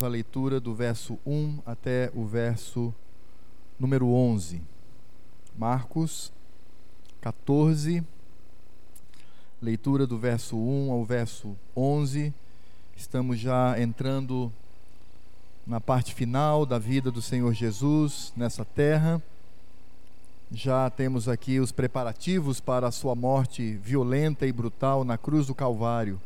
a leitura do verso 1 até o verso número 11. Marcos 14, leitura do verso 1 ao verso 11. Estamos já entrando na parte final da vida do Senhor Jesus nessa terra. Já temos aqui os preparativos para a sua morte violenta e brutal na cruz do Calvário.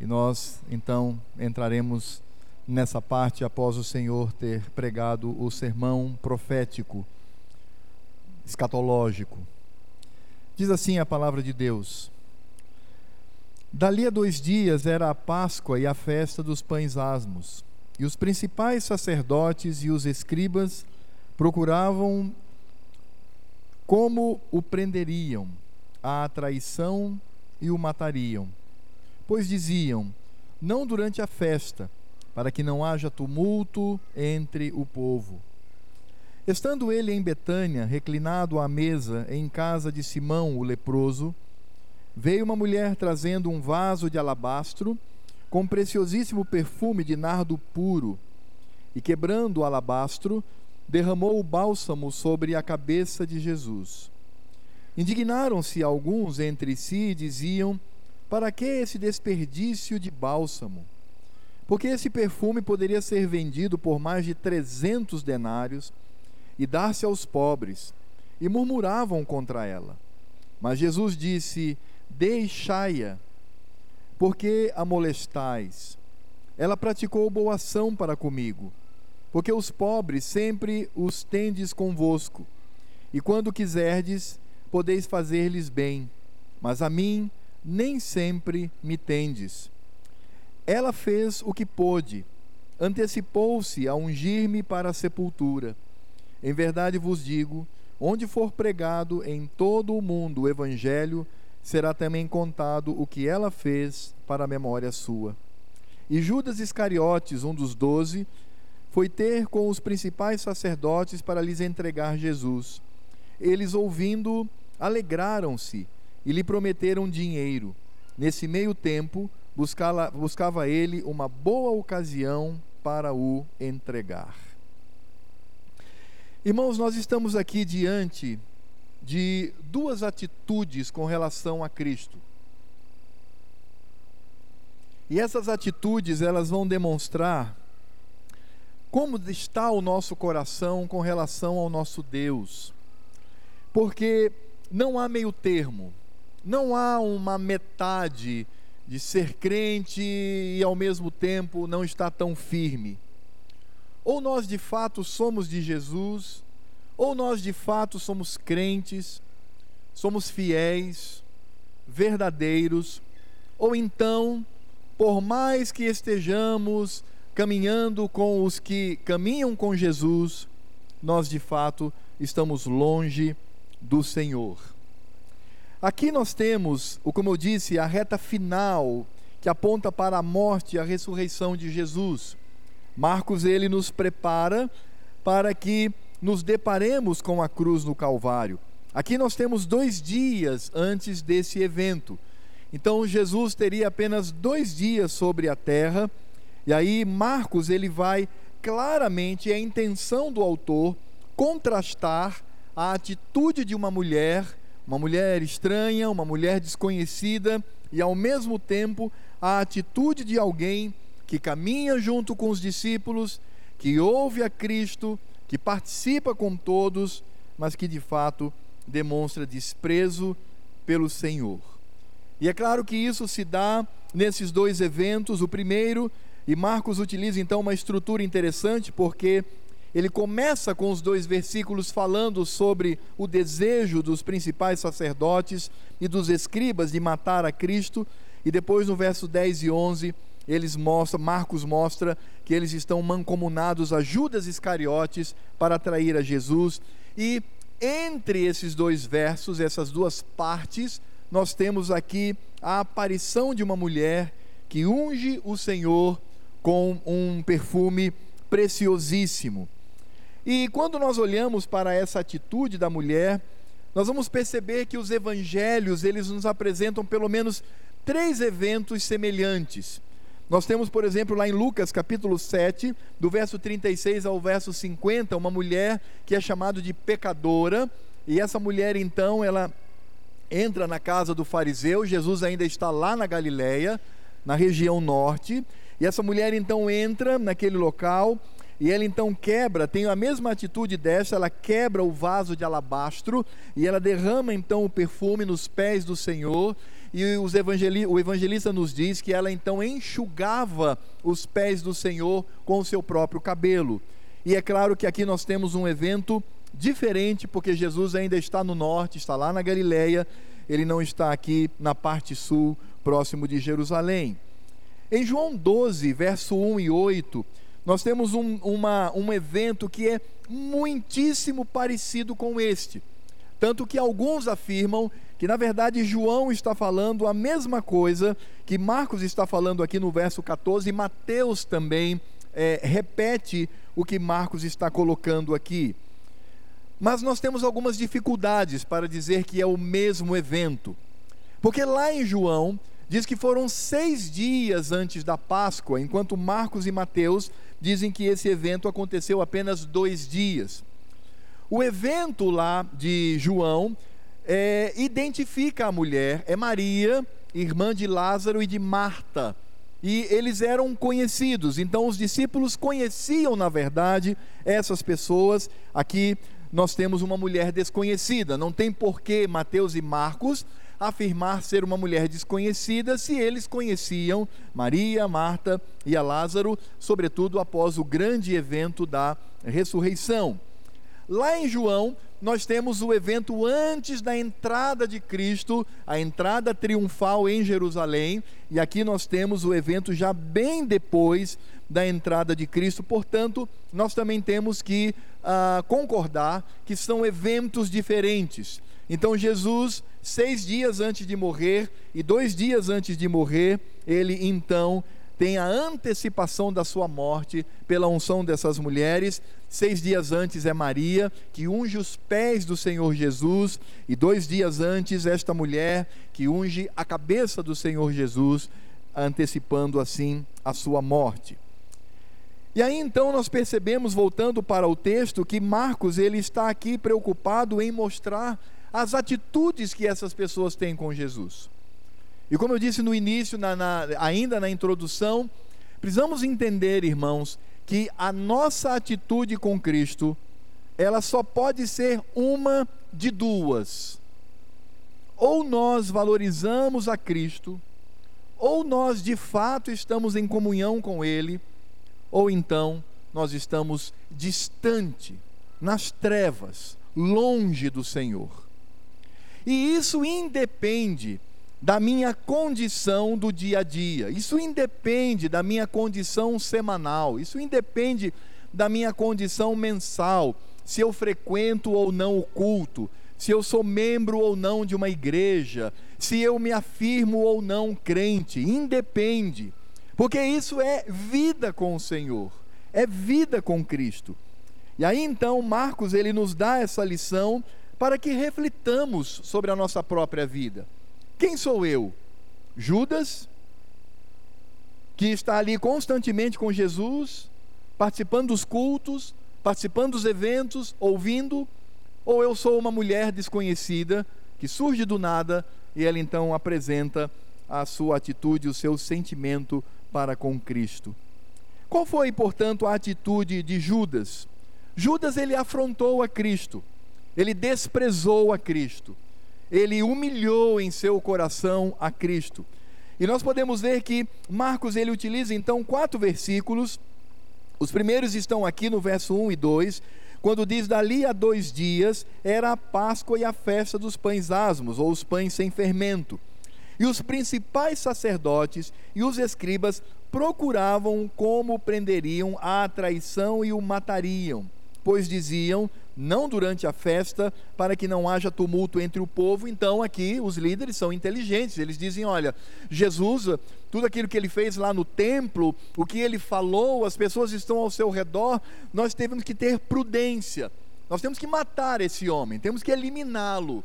E nós então entraremos nessa parte após o Senhor ter pregado o sermão profético, escatológico. Diz assim a palavra de Deus: Dali a dois dias era a Páscoa e a festa dos pães asmos, e os principais sacerdotes e os escribas procuravam como o prenderiam à traição e o matariam. Pois diziam: Não durante a festa, para que não haja tumulto entre o povo. Estando ele em Betânia, reclinado à mesa em casa de Simão o leproso, veio uma mulher trazendo um vaso de alabastro com preciosíssimo perfume de nardo puro, e quebrando o alabastro, derramou o bálsamo sobre a cabeça de Jesus. Indignaram-se alguns entre si e diziam: Para que esse desperdício de bálsamo? Porque esse perfume poderia ser vendido por mais de trezentos denários e dar-se aos pobres, e murmuravam contra ela. Mas Jesus disse: Deixai-a, porque a molestais. Ela praticou boa ação para comigo, porque os pobres sempre os tendes convosco, e quando quiserdes, podeis fazer-lhes bem, mas a mim nem sempre me tendes. Ela fez o que pôde, antecipou-se a ungir-me para a sepultura. Em verdade vos digo: onde for pregado em todo o mundo o Evangelho, será também contado o que ela fez para a memória sua. E Judas Iscariotes, um dos doze, foi ter com os principais sacerdotes para lhes entregar Jesus. Eles, ouvindo, alegraram-se e lhe prometeram dinheiro. Nesse meio tempo, buscava, ele uma boa ocasião para o entregar. Irmãos, nós estamos aqui diante de duas atitudes com relação a Cristo. E essas atitudes, elas vão demonstrar como está o nosso coração com relação ao nosso Deus. Porque não há meio termo, não há uma metade de ser crente e ao mesmo tempo não estar tão firme. Ou nós de fato somos de Jesus, ou nós de fato somos crentes, somos fiéis, verdadeiros, ou então, por mais que estejamos caminhando com os que caminham com Jesus, nós de fato estamos longe do Senhor. Aqui nós temos, o como eu disse, a reta final que aponta para a morte e a ressurreição de Jesus. Marcos ele nos prepara para que nos deparemos com a cruz no Calvário. Aqui nós temos dois dias antes desse evento. Então Jesus teria apenas dois dias sobre a terra. E aí Marcos ele vai claramente é a intenção do autor contrastar a atitude de uma mulher uma mulher estranha, uma mulher desconhecida e ao mesmo tempo a atitude de alguém que caminha junto com os discípulos, que ouve a Cristo, que participa com todos, mas que de fato demonstra desprezo pelo Senhor. E é claro que isso se dá nesses dois eventos. O primeiro, e Marcos utiliza então uma estrutura interessante, porque ele começa com os dois versículos falando sobre o desejo dos principais sacerdotes e dos escribas de matar a Cristo, e depois no verso 10 e 11, eles mostram, Marcos mostra que eles estão mancomunados a Judas Iscariotes para atrair a Jesus, e entre esses dois versos, essas duas partes, nós temos aqui a aparição de uma mulher que unge o Senhor com um perfume preciosíssimo. E quando nós olhamos para essa atitude da mulher, nós vamos perceber que os evangelhos, eles nos apresentam pelo menos três eventos semelhantes. Nós temos, por exemplo, lá em Lucas capítulo 7, do verso 36 ao verso 50, uma mulher que é chamada de pecadora, e essa mulher então, ela entra na casa do fariseu, Jesus ainda está lá na Galileia, na região norte, e essa mulher então entra naquele local, e ela então quebra, tem a mesma atitude dessa, ela quebra o vaso de alabastro e ela derrama então o perfume nos pés do Senhor. E evangeli o evangelista nos diz que ela então enxugava os pés do Senhor com o seu próprio cabelo. E é claro que aqui nós temos um evento diferente, porque Jesus ainda está no norte, está lá na Galileia, ele não está aqui na parte sul, próximo de Jerusalém. Em João 12, verso 1 e 8, nós temos um, uma, um evento que é muitíssimo parecido com este. Tanto que alguns afirmam que, na verdade, João está falando a mesma coisa que Marcos está falando aqui no verso 14, e Mateus também é, repete o que Marcos está colocando aqui. Mas nós temos algumas dificuldades para dizer que é o mesmo evento. Porque lá em João, diz que foram seis dias antes da Páscoa, enquanto Marcos e Mateus dizem que esse evento aconteceu apenas dois dias. O evento lá de João é, identifica a mulher, é Maria, irmã de Lázaro e de Marta. E eles eram conhecidos, então os discípulos conheciam, na verdade, essas pessoas. Aqui nós temos uma mulher desconhecida, não tem porquê Mateus e Marcos afirmar ser uma mulher desconhecida se eles conheciam Maria, Marta e a Lázaro, sobretudo após o grande evento da ressurreição. Lá em João, nós temos o evento antes da entrada de Cristo, a entrada triunfal em Jerusalém, e aqui nós temos o evento já bem depois da entrada de Cristo, portanto, nós também temos que ah, concordar que são eventos diferentes. Então, Jesus seis dias antes de morrer e dois dias antes de morrer, ele então tem a antecipação da sua morte pela unção dessas mulheres. Seis dias antes é Maria, que unge os pés do Senhor Jesus, e dois dias antes, esta mulher que unge a cabeça do Senhor Jesus, antecipando assim a sua morte. E aí então nós percebemos, voltando para o texto, que Marcos ele está aqui preocupado em mostrar as atitudes que essas pessoas têm com Jesus. E como eu disse no início, na, na, ainda na introdução, precisamos entender, irmãos, que a nossa atitude com Cristo, ela só pode ser uma de duas. Ou nós valorizamos a Cristo, ou nós de fato estamos em comunhão com Ele, ou então nós estamos distante, nas trevas, longe do Senhor. E isso independe da minha condição do dia a dia, isso independe da minha condição semanal, isso independe da minha condição mensal, se eu frequento ou não o culto, se eu sou membro ou não de uma igreja, se eu me afirmo ou não crente, independe, porque isso é vida com o Senhor, é vida com Cristo. E aí então Marcos ele nos dá essa lição para que reflitamos sobre a nossa própria vida. Quem sou eu? Judas, que está ali constantemente com Jesus, participando dos cultos, participando dos eventos, ouvindo, ou eu sou uma mulher desconhecida que surge do nada e ela então apresenta a sua atitude, o seu sentimento para com Cristo. Qual foi, portanto, a atitude de Judas? Judas ele afrontou a Cristo ele desprezou a Cristo, ele humilhou em seu coração a Cristo. E nós podemos ver que Marcos ele utiliza então quatro versículos. Os primeiros estão aqui no verso 1 e 2, quando diz: Dali a dois dias era a Páscoa e a festa dos pães asmos, ou os pães sem fermento. E os principais sacerdotes e os escribas procuravam como prenderiam a traição e o matariam, pois diziam: não durante a festa, para que não haja tumulto entre o povo. Então, aqui, os líderes são inteligentes, eles dizem: olha, Jesus, tudo aquilo que ele fez lá no templo, o que ele falou, as pessoas estão ao seu redor, nós temos que ter prudência, nós temos que matar esse homem, temos que eliminá-lo,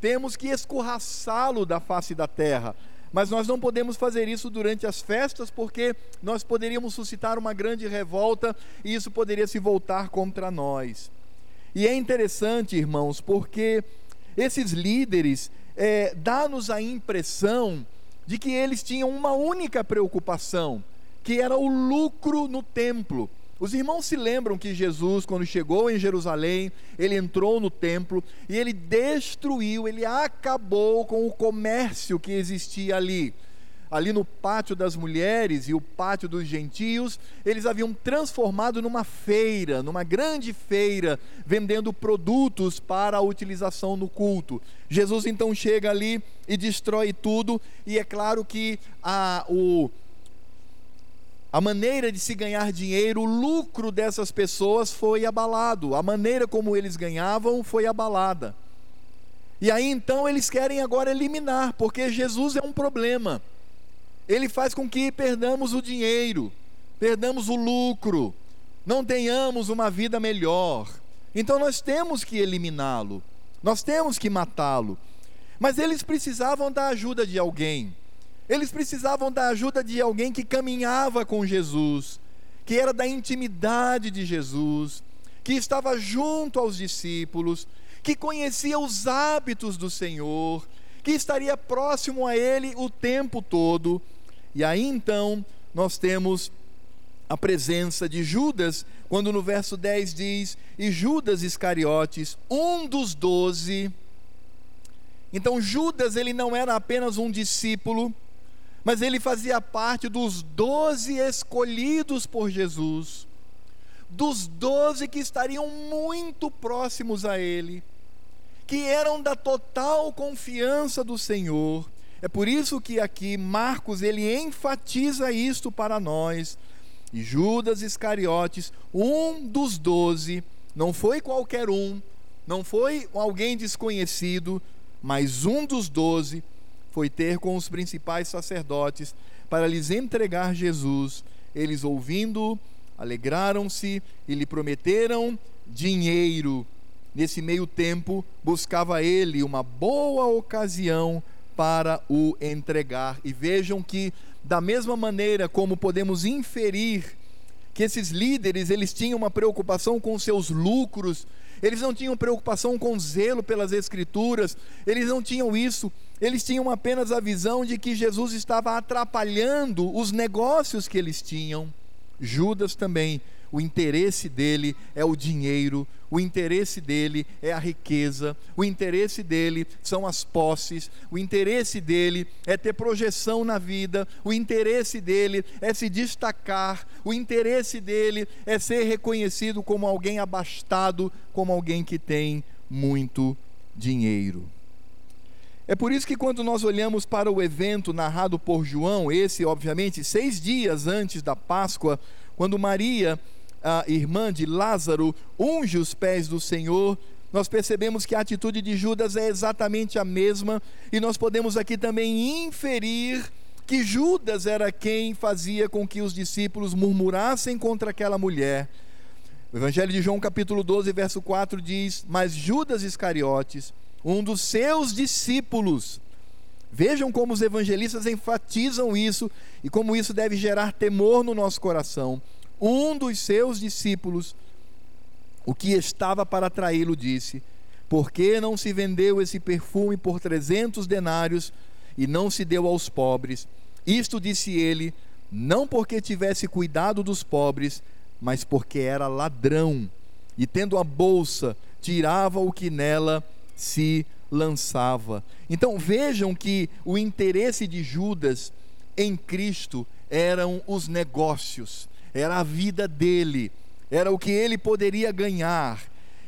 temos que escorraçá-lo da face da terra. Mas nós não podemos fazer isso durante as festas porque nós poderíamos suscitar uma grande revolta e isso poderia se voltar contra nós. E é interessante, irmãos, porque esses líderes é, dá-nos a impressão de que eles tinham uma única preocupação, que era o lucro no templo. Os irmãos se lembram que Jesus, quando chegou em Jerusalém, ele entrou no templo e ele destruiu, ele acabou com o comércio que existia ali. Ali no pátio das mulheres e o pátio dos gentios, eles haviam transformado numa feira, numa grande feira, vendendo produtos para a utilização no culto. Jesus então chega ali e destrói tudo, e é claro que a, o, a maneira de se ganhar dinheiro, o lucro dessas pessoas foi abalado, a maneira como eles ganhavam foi abalada. E aí então eles querem agora eliminar, porque Jesus é um problema. Ele faz com que perdamos o dinheiro, perdamos o lucro, não tenhamos uma vida melhor. Então nós temos que eliminá-lo, nós temos que matá-lo. Mas eles precisavam da ajuda de alguém. Eles precisavam da ajuda de alguém que caminhava com Jesus, que era da intimidade de Jesus, que estava junto aos discípulos, que conhecia os hábitos do Senhor, que estaria próximo a ele o tempo todo. E aí então nós temos a presença de Judas, quando no verso 10 diz: E Judas Iscariotes, um dos doze. Então Judas ele não era apenas um discípulo, mas ele fazia parte dos doze escolhidos por Jesus, dos doze que estariam muito próximos a ele, que eram da total confiança do Senhor. É por isso que aqui Marcos ele enfatiza isto para nós. E Judas Iscariotes, um dos doze, não foi qualquer um, não foi alguém desconhecido, mas um dos doze foi ter com os principais sacerdotes para lhes entregar Jesus. Eles, ouvindo, alegraram-se e lhe prometeram dinheiro. Nesse meio tempo, buscava ele uma boa ocasião para o entregar. E vejam que, da mesma maneira como podemos inferir que esses líderes eles tinham uma preocupação com seus lucros, eles não tinham preocupação com zelo pelas escrituras, eles não tinham isso, eles tinham apenas a visão de que Jesus estava atrapalhando os negócios que eles tinham. Judas também, o interesse dele é o dinheiro, o interesse dele é a riqueza, o interesse dele são as posses, o interesse dele é ter projeção na vida, o interesse dele é se destacar, o interesse dele é ser reconhecido como alguém abastado, como alguém que tem muito dinheiro. É por isso que quando nós olhamos para o evento narrado por João, esse obviamente seis dias antes da Páscoa, quando Maria, a irmã de Lázaro, unge os pés do Senhor, nós percebemos que a atitude de Judas é exatamente a mesma, e nós podemos aqui também inferir que Judas era quem fazia com que os discípulos murmurassem contra aquela mulher. O Evangelho de João, capítulo 12, verso 4 diz: Mas Judas Iscariotes, um dos seus discípulos. Vejam como os evangelistas enfatizam isso e como isso deve gerar temor no nosso coração. Um dos seus discípulos, o que estava para traí-lo, disse: Por que não se vendeu esse perfume por trezentos denários e não se deu aos pobres? Isto disse ele, não porque tivesse cuidado dos pobres, mas porque era ladrão e, tendo a bolsa, tirava o que nela se lançava. Então vejam que o interesse de Judas em Cristo eram os negócios, era a vida dele, era o que ele poderia ganhar.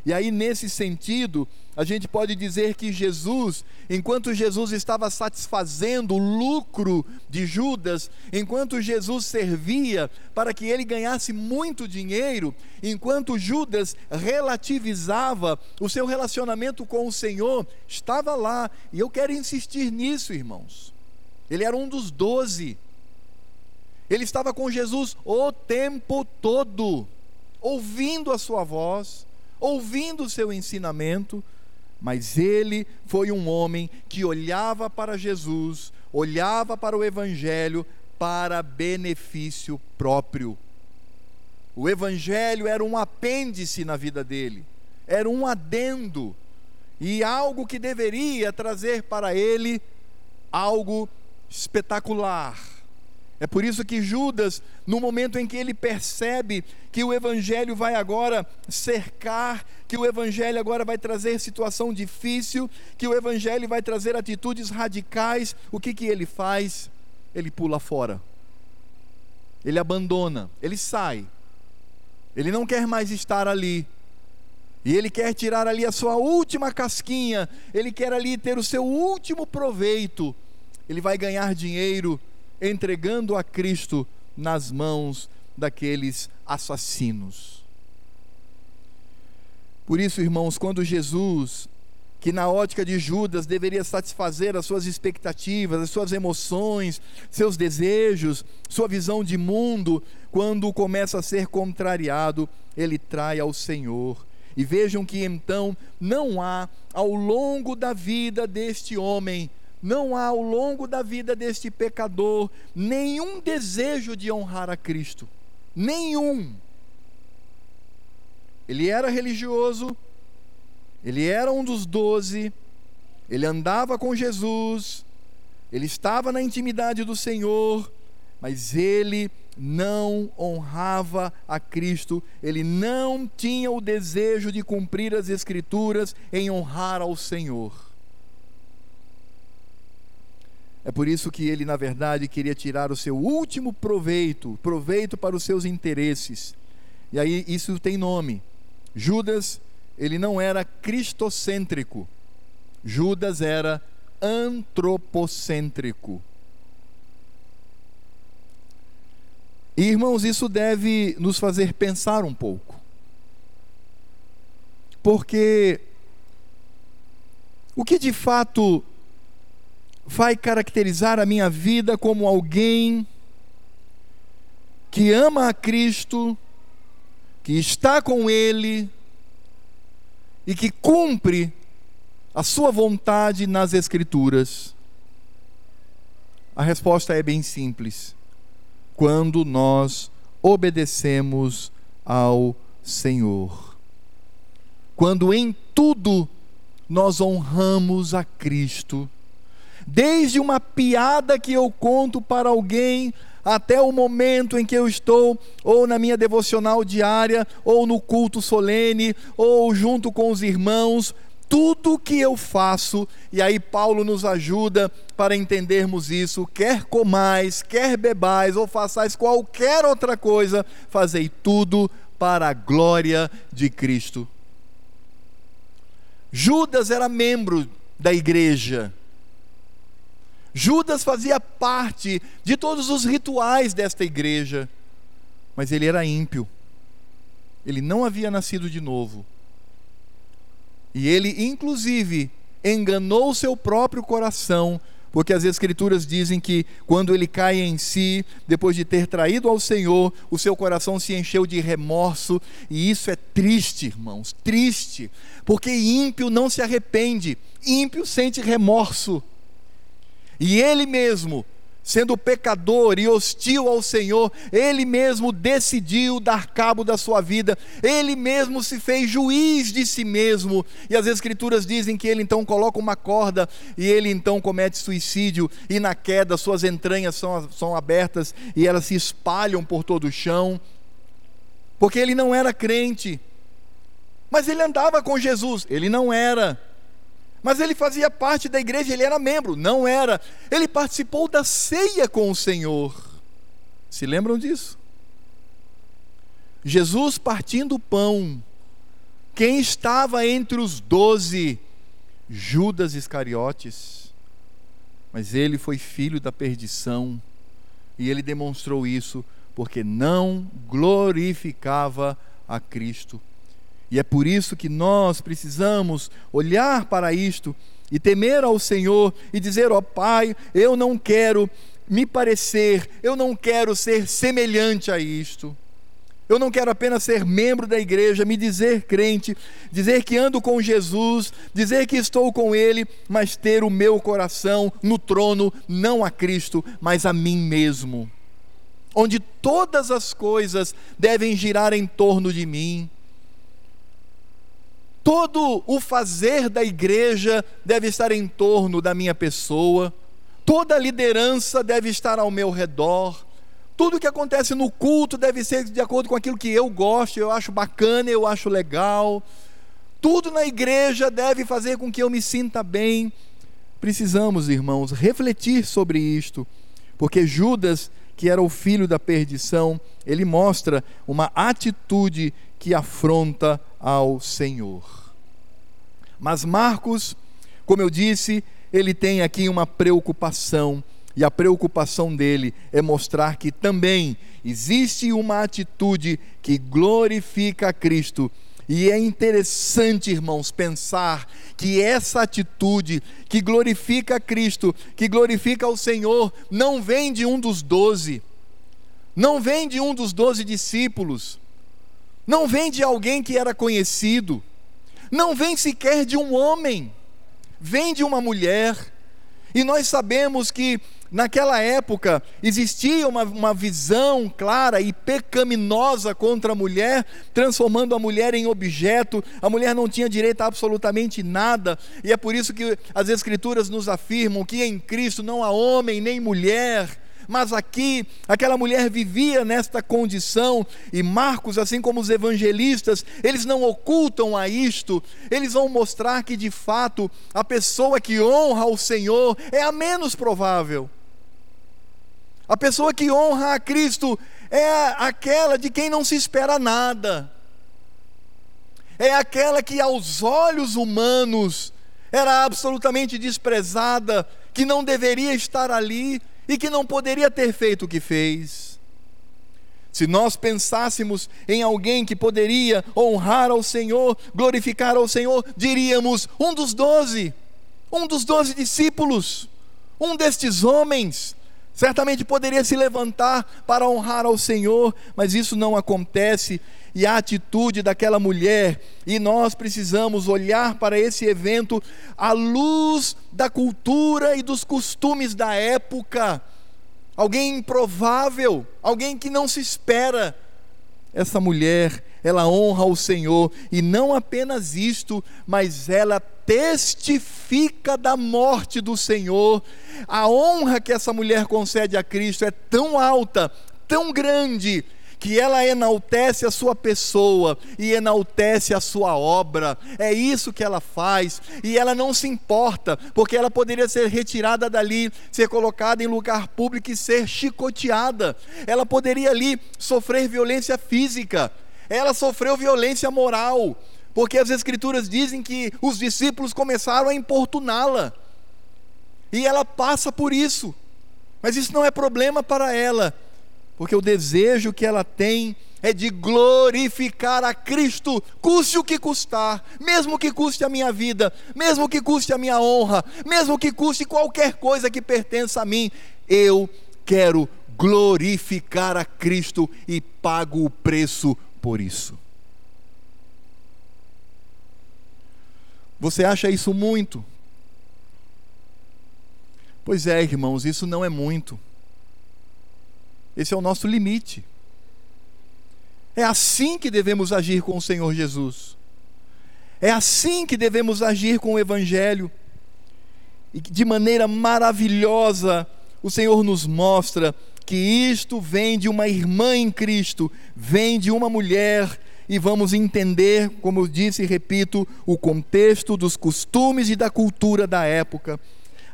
E aí, nesse sentido, a gente pode dizer que Jesus, enquanto Jesus estava satisfazendo o lucro de Judas, enquanto Jesus servia para que ele ganhasse muito dinheiro, enquanto Judas relativizava o seu relacionamento com o Senhor, estava lá. E eu quero insistir nisso, irmãos. Ele era um dos doze. Ele estava com Jesus o tempo todo, ouvindo a sua voz, ouvindo o seu ensinamento mas ele foi um homem que olhava para Jesus, olhava para o Evangelho para benefício próprio. O Evangelho era um apêndice na vida dele, era um adendo, e algo que deveria trazer para ele algo espetacular. É por isso que Judas, no momento em que ele percebe que o Evangelho vai agora cercar, que o Evangelho agora vai trazer situação difícil, que o Evangelho vai trazer atitudes radicais, o que, que ele faz? Ele pula fora, ele abandona, ele sai, ele não quer mais estar ali, e ele quer tirar ali a sua última casquinha, ele quer ali ter o seu último proveito, ele vai ganhar dinheiro entregando a Cristo nas mãos daqueles assassinos. Por isso, irmãos, quando Jesus, que na ótica de Judas deveria satisfazer as suas expectativas, as suas emoções, seus desejos, sua visão de mundo, quando começa a ser contrariado, ele trai ao Senhor. E vejam que então não há ao longo da vida deste homem não há ao longo da vida deste pecador nenhum desejo de honrar a Cristo. Nenhum. Ele era religioso, ele era um dos doze, ele andava com Jesus, ele estava na intimidade do Senhor, mas ele não honrava a Cristo, ele não tinha o desejo de cumprir as Escrituras em honrar ao Senhor. É por isso que ele, na verdade, queria tirar o seu último proveito, proveito para os seus interesses. E aí isso tem nome. Judas, ele não era cristocêntrico. Judas era antropocêntrico. E, irmãos, isso deve nos fazer pensar um pouco. Porque o que de fato vai caracterizar a minha vida como alguém que ama a Cristo, que está com Ele e que cumpre a Sua vontade nas Escrituras? A resposta é bem simples. Quando nós obedecemos ao Senhor. Quando em tudo nós honramos a Cristo desde uma piada que eu conto para alguém, até o momento em que eu estou ou na minha devocional diária, ou no culto solene, ou junto com os irmãos, tudo que eu faço, e aí Paulo nos ajuda para entendermos isso, quer comais, quer bebais, ou façais qualquer outra coisa, fazei tudo para a glória de Cristo. Judas era membro da igreja, Judas fazia parte de todos os rituais desta igreja, mas ele era ímpio. Ele não havia nascido de novo. E ele, inclusive, enganou seu próprio coração, porque as Escrituras dizem que quando ele cai em si, depois de ter traído ao Senhor, o seu coração se encheu de remorso, e isso é triste, irmãos, triste, porque ímpio não se arrepende, ímpio sente remorso. E ele mesmo, sendo pecador e hostil ao Senhor, ele mesmo decidiu dar cabo da sua vida, ele mesmo se fez juiz de si mesmo. E as Escrituras dizem que ele então coloca uma corda e ele então comete suicídio, e na queda suas entranhas são, são abertas e elas se espalham por todo o chão, porque ele não era crente. Mas ele andava com Jesus, ele não era. Mas ele fazia parte da igreja, ele era membro, não era. Ele participou da ceia com o Senhor. Se lembram disso? Jesus partindo o pão. Quem estava entre os doze? Judas Iscariotes. Mas ele foi filho da perdição. E ele demonstrou isso porque não glorificava a Cristo. E é por isso que nós precisamos olhar para isto e temer ao Senhor e dizer: Ó oh, Pai, eu não quero me parecer, eu não quero ser semelhante a isto. Eu não quero apenas ser membro da igreja, me dizer crente, dizer que ando com Jesus, dizer que estou com Ele, mas ter o meu coração no trono, não a Cristo, mas a mim mesmo. Onde todas as coisas devem girar em torno de mim. Todo o fazer da igreja deve estar em torno da minha pessoa, toda a liderança deve estar ao meu redor tudo que acontece no culto deve ser de acordo com aquilo que eu gosto, eu acho bacana, eu acho legal. Tudo na igreja deve fazer com que eu me sinta bem. Precisamos, irmãos, refletir sobre isto, porque Judas, que era o filho da perdição, ele mostra uma atitude que afronta ao Senhor. Mas Marcos, como eu disse, ele tem aqui uma preocupação e a preocupação dele é mostrar que também existe uma atitude que glorifica a Cristo. E é interessante, irmãos, pensar que essa atitude que glorifica a Cristo, que glorifica o Senhor, não vem de um dos doze, não vem de um dos doze discípulos, não vem de alguém que era conhecido, não vem sequer de um homem, vem de uma mulher. E nós sabemos que Naquela época existia uma, uma visão clara e pecaminosa contra a mulher, transformando a mulher em objeto, a mulher não tinha direito a absolutamente nada, e é por isso que as Escrituras nos afirmam que em Cristo não há homem nem mulher, mas aqui aquela mulher vivia nesta condição, e Marcos, assim como os evangelistas, eles não ocultam a isto, eles vão mostrar que de fato a pessoa que honra o Senhor é a menos provável. A pessoa que honra a Cristo é aquela de quem não se espera nada. É aquela que aos olhos humanos era absolutamente desprezada, que não deveria estar ali e que não poderia ter feito o que fez. Se nós pensássemos em alguém que poderia honrar ao Senhor, glorificar ao Senhor, diríamos: um dos doze, um dos doze discípulos, um destes homens, Certamente poderia se levantar para honrar ao Senhor, mas isso não acontece. E a atitude daquela mulher, e nós precisamos olhar para esse evento à luz da cultura e dos costumes da época. Alguém improvável, alguém que não se espera. Essa mulher, ela honra o Senhor, e não apenas isto, mas ela testifica da morte do Senhor. A honra que essa mulher concede a Cristo é tão alta, tão grande, que ela enaltece a sua pessoa e enaltece a sua obra. É isso que ela faz. E ela não se importa, porque ela poderia ser retirada dali, ser colocada em lugar público e ser chicoteada. Ela poderia ali sofrer violência física. Ela sofreu violência moral porque as Escrituras dizem que os discípulos começaram a importuná-la, e ela passa por isso, mas isso não é problema para ela, porque o desejo que ela tem é de glorificar a Cristo, custe o que custar, mesmo que custe a minha vida, mesmo que custe a minha honra, mesmo que custe qualquer coisa que pertença a mim, eu quero glorificar a Cristo e pago o preço por isso. Você acha isso muito? Pois é, irmãos, isso não é muito. Esse é o nosso limite. É assim que devemos agir com o Senhor Jesus. É assim que devemos agir com o Evangelho. E de maneira maravilhosa, o Senhor nos mostra que isto vem de uma irmã em Cristo, vem de uma mulher e vamos entender, como eu disse e repito, o contexto dos costumes e da cultura da época.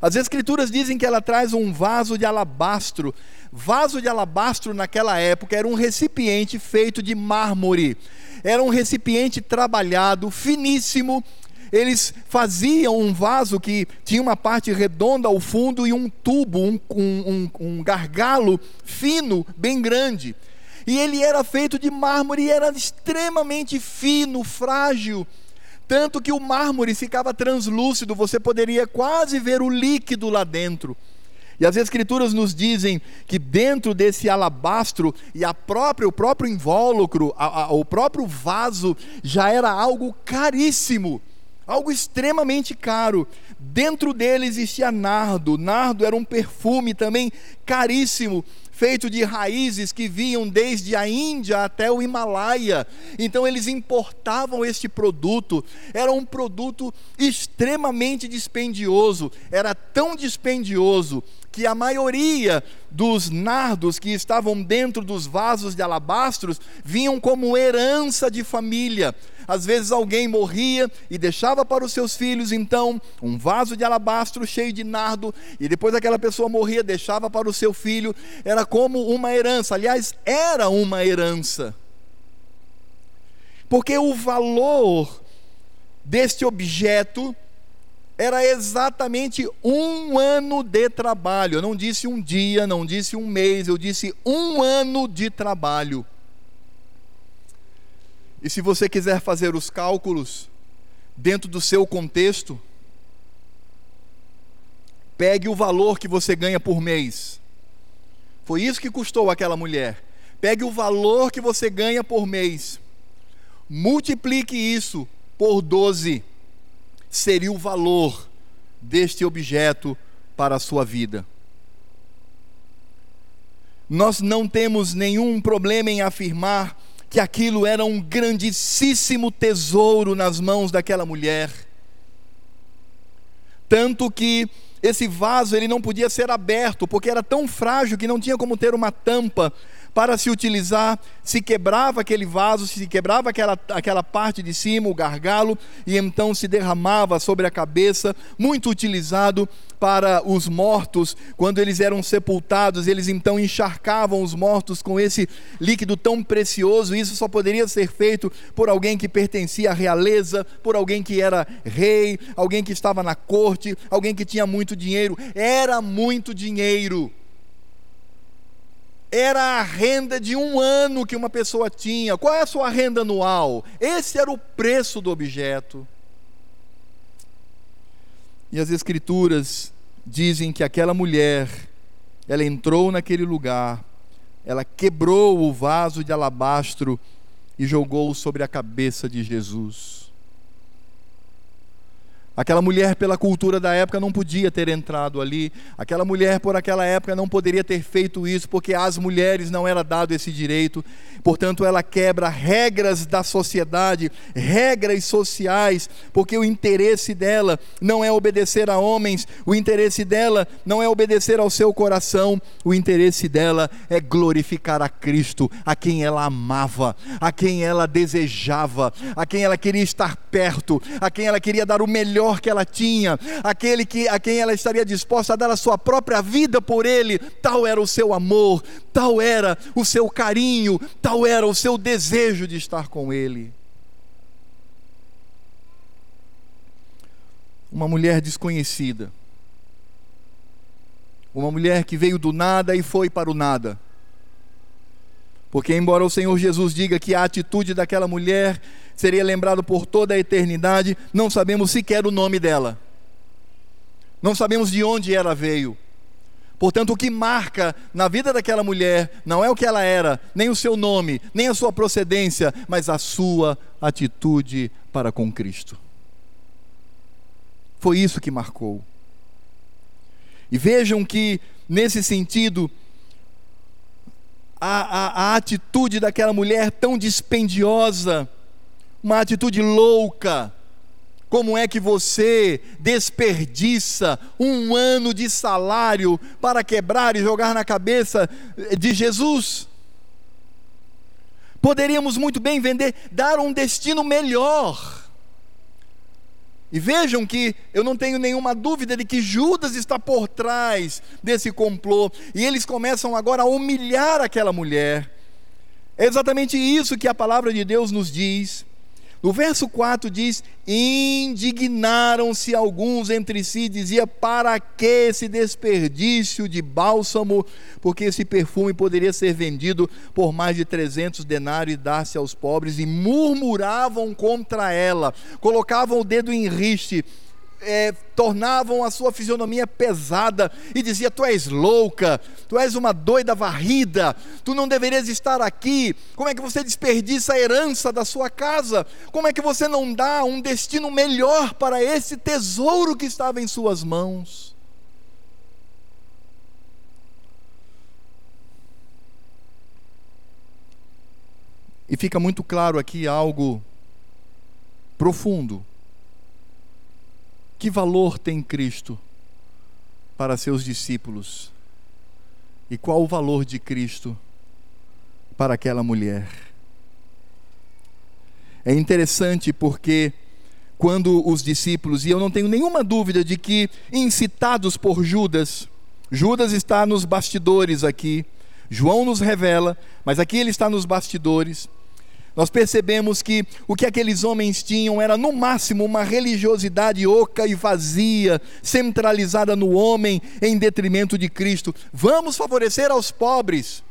As Escrituras dizem que ela traz um vaso de alabastro. Vaso de alabastro naquela época era um recipiente feito de mármore. Era um recipiente trabalhado, finíssimo. Eles faziam um vaso que tinha uma parte redonda ao fundo e um tubo, um, um, um gargalo fino, bem grande. E ele era feito de mármore e era extremamente fino, frágil. Tanto que o mármore ficava translúcido, você poderia quase ver o líquido lá dentro. E as escrituras nos dizem que dentro desse alabastro e a própria, o próprio invólucro, a, a, o próprio vaso já era algo caríssimo, algo extremamente caro. Dentro dele existia nardo, nardo era um perfume também caríssimo feito de raízes que vinham desde a Índia até o Himalaia. Então eles importavam este produto. Era um produto extremamente dispendioso. Era tão dispendioso que a maioria dos nardos que estavam dentro dos vasos de alabastros vinham como herança de família. Às vezes alguém morria e deixava para os seus filhos, então, um vaso de alabastro cheio de nardo, e depois aquela pessoa morria, deixava para o seu filho, era como uma herança. Aliás, era uma herança. Porque o valor deste objeto era exatamente um ano de trabalho. Eu não disse um dia, não disse um mês, eu disse um ano de trabalho. E se você quiser fazer os cálculos dentro do seu contexto, pegue o valor que você ganha por mês. Foi isso que custou aquela mulher. Pegue o valor que você ganha por mês, multiplique isso por 12, seria o valor deste objeto para a sua vida. Nós não temos nenhum problema em afirmar que aquilo era um grandíssimo tesouro nas mãos daquela mulher. Tanto que esse vaso ele não podia ser aberto, porque era tão frágil que não tinha como ter uma tampa para se utilizar, se quebrava aquele vaso, se quebrava aquela, aquela parte de cima, o gargalo, e então se derramava sobre a cabeça, muito utilizado para os mortos, quando eles eram sepultados, eles então encharcavam os mortos com esse líquido tão precioso, isso só poderia ser feito por alguém que pertencia à realeza, por alguém que era rei, alguém que estava na corte, alguém que tinha muito dinheiro, era muito dinheiro era a renda de um ano que uma pessoa tinha. Qual é a sua renda anual? Esse era o preço do objeto. E as Escrituras dizem que aquela mulher, ela entrou naquele lugar, ela quebrou o vaso de alabastro e jogou sobre a cabeça de Jesus. Aquela mulher, pela cultura da época, não podia ter entrado ali. Aquela mulher, por aquela época, não poderia ter feito isso, porque às mulheres não era dado esse direito. Portanto, ela quebra regras da sociedade, regras sociais, porque o interesse dela não é obedecer a homens, o interesse dela não é obedecer ao seu coração, o interesse dela é glorificar a Cristo, a quem ela amava, a quem ela desejava, a quem ela queria estar perto, a quem ela queria dar o melhor melhor que ela tinha, aquele que, a quem ela estaria disposta a dar a sua própria vida por ele, tal era o seu amor, tal era o seu carinho, tal era o seu desejo de estar com ele. Uma mulher desconhecida, uma mulher que veio do nada e foi para o nada. Porque, embora o Senhor Jesus diga que a atitude daquela mulher seria lembrada por toda a eternidade, não sabemos sequer o nome dela. Não sabemos de onde ela veio. Portanto, o que marca na vida daquela mulher não é o que ela era, nem o seu nome, nem a sua procedência, mas a sua atitude para com Cristo. Foi isso que marcou. E vejam que, nesse sentido, a, a, a atitude daquela mulher tão dispendiosa, uma atitude louca. Como é que você desperdiça um ano de salário para quebrar e jogar na cabeça de Jesus? Poderíamos muito bem vender, dar um destino melhor e vejam que eu não tenho nenhuma dúvida de que Judas está por trás desse complô, e eles começam agora a humilhar aquela mulher. É exatamente isso que a palavra de Deus nos diz. No verso 4 diz: Indignaram-se alguns entre si, dizia: Para que esse desperdício de bálsamo? Porque esse perfume poderia ser vendido por mais de 300 denários e dar-se aos pobres, e murmuravam contra ela, colocavam o dedo em riste é, tornavam a sua fisionomia pesada e dizia: Tu és louca, tu és uma doida varrida, tu não deverias estar aqui. Como é que você desperdiça a herança da sua casa? Como é que você não dá um destino melhor para esse tesouro que estava em suas mãos? E fica muito claro aqui algo profundo. Que valor tem Cristo para seus discípulos? E qual o valor de Cristo para aquela mulher? É interessante porque quando os discípulos, e eu não tenho nenhuma dúvida de que incitados por Judas, Judas está nos bastidores aqui, João nos revela, mas aqui ele está nos bastidores. Nós percebemos que o que aqueles homens tinham era, no máximo, uma religiosidade oca e vazia, centralizada no homem em detrimento de Cristo. Vamos favorecer aos pobres.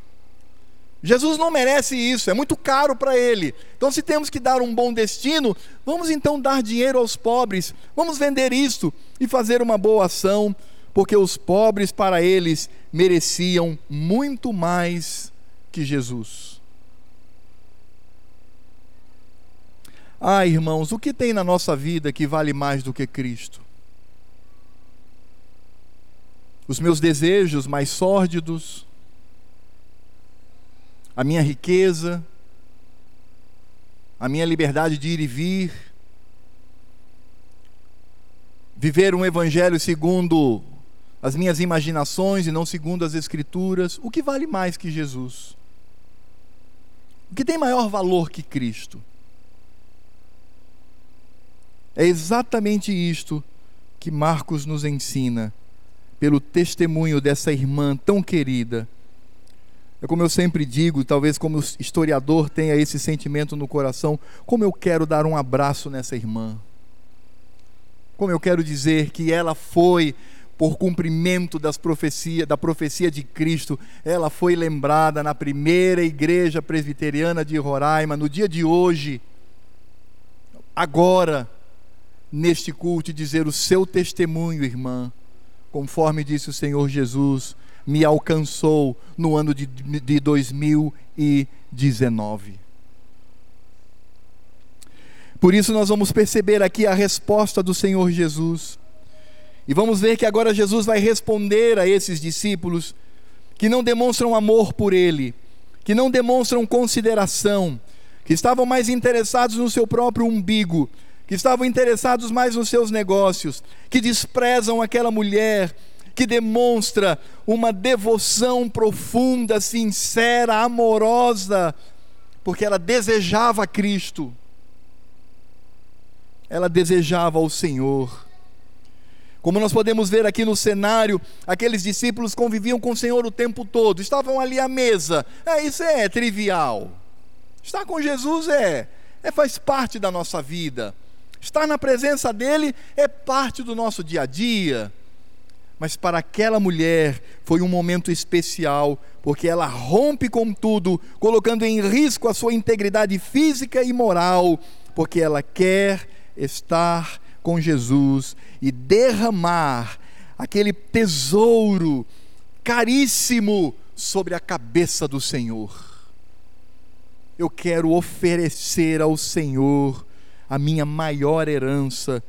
Jesus não merece isso, é muito caro para ele. Então, se temos que dar um bom destino, vamos então dar dinheiro aos pobres, vamos vender isto e fazer uma boa ação, porque os pobres para eles mereciam muito mais que Jesus. Ah, irmãos, o que tem na nossa vida que vale mais do que Cristo? Os meus desejos mais sórdidos, a minha riqueza, a minha liberdade de ir e vir, viver um evangelho segundo as minhas imaginações e não segundo as Escrituras, o que vale mais que Jesus? O que tem maior valor que Cristo? É exatamente isto que Marcos nos ensina, pelo testemunho dessa irmã tão querida. É como eu sempre digo, talvez como historiador tenha esse sentimento no coração, como eu quero dar um abraço nessa irmã. Como eu quero dizer que ela foi por cumprimento das profecia, da profecia de Cristo, ela foi lembrada na primeira igreja presbiteriana de Roraima, no dia de hoje, agora, neste culto e dizer: O seu testemunho, irmã, conforme disse o Senhor Jesus, me alcançou no ano de, de 2019. Por isso, nós vamos perceber aqui a resposta do Senhor Jesus. E vamos ver que agora Jesus vai responder a esses discípulos que não demonstram amor por Ele, que não demonstram consideração, que estavam mais interessados no seu próprio umbigo que estavam interessados mais nos seus negócios, que desprezam aquela mulher que demonstra uma devoção profunda, sincera, amorosa, porque ela desejava Cristo, ela desejava o Senhor. Como nós podemos ver aqui no cenário, aqueles discípulos conviviam com o Senhor o tempo todo, estavam ali à mesa. É, isso é trivial. Estar com Jesus é, é faz parte da nossa vida. Estar na presença dele é parte do nosso dia a dia. Mas para aquela mulher foi um momento especial, porque ela rompe com tudo, colocando em risco a sua integridade física e moral, porque ela quer estar com Jesus e derramar aquele tesouro caríssimo sobre a cabeça do Senhor. Eu quero oferecer ao Senhor a minha maior herança,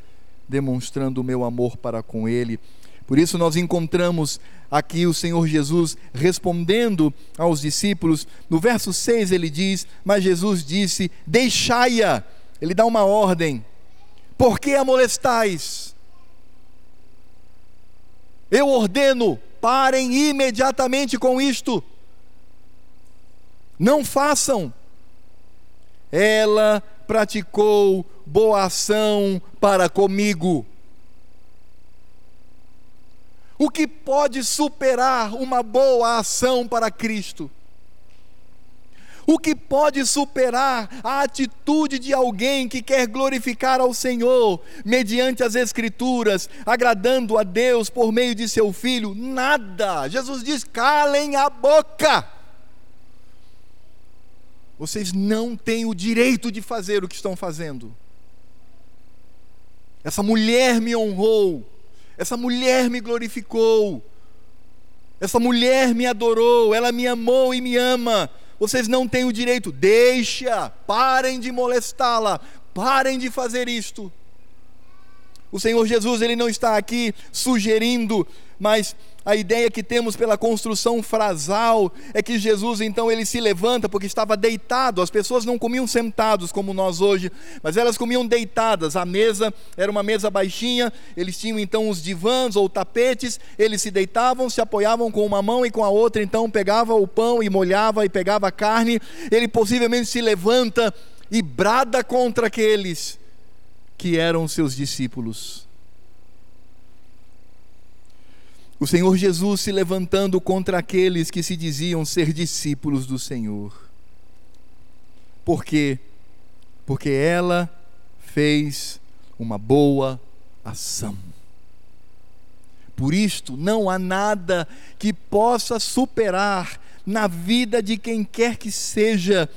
demonstrando o meu amor para com Ele. Por isso, nós encontramos aqui o Senhor Jesus respondendo aos discípulos. No verso 6 ele diz: Mas Jesus disse: Deixai-a. Ele dá uma ordem. Por que a molestais? Eu ordeno, parem imediatamente com isto. Não façam. Ela praticou boa ação para comigo. O que pode superar uma boa ação para Cristo? O que pode superar a atitude de alguém que quer glorificar ao Senhor mediante as Escrituras, agradando a Deus por meio de seu Filho? Nada. Jesus diz: calem a boca. Vocês não têm o direito de fazer o que estão fazendo. Essa mulher me honrou, essa mulher me glorificou, essa mulher me adorou, ela me amou e me ama. Vocês não têm o direito, deixa, parem de molestá-la, parem de fazer isto. O Senhor Jesus, ele não está aqui sugerindo, mas a ideia que temos pela construção frasal é que Jesus então ele se levanta porque estava deitado. As pessoas não comiam sentados como nós hoje, mas elas comiam deitadas. A mesa era uma mesa baixinha, eles tinham então os divãs ou tapetes, eles se deitavam, se apoiavam com uma mão e com a outra, então pegava o pão e molhava e pegava a carne. Ele possivelmente se levanta e brada contra aqueles que eram seus discípulos. O Senhor Jesus se levantando contra aqueles que se diziam ser discípulos do Senhor. Por quê? Porque ela fez uma boa ação. Por isto, não há nada que possa superar na vida de quem quer que seja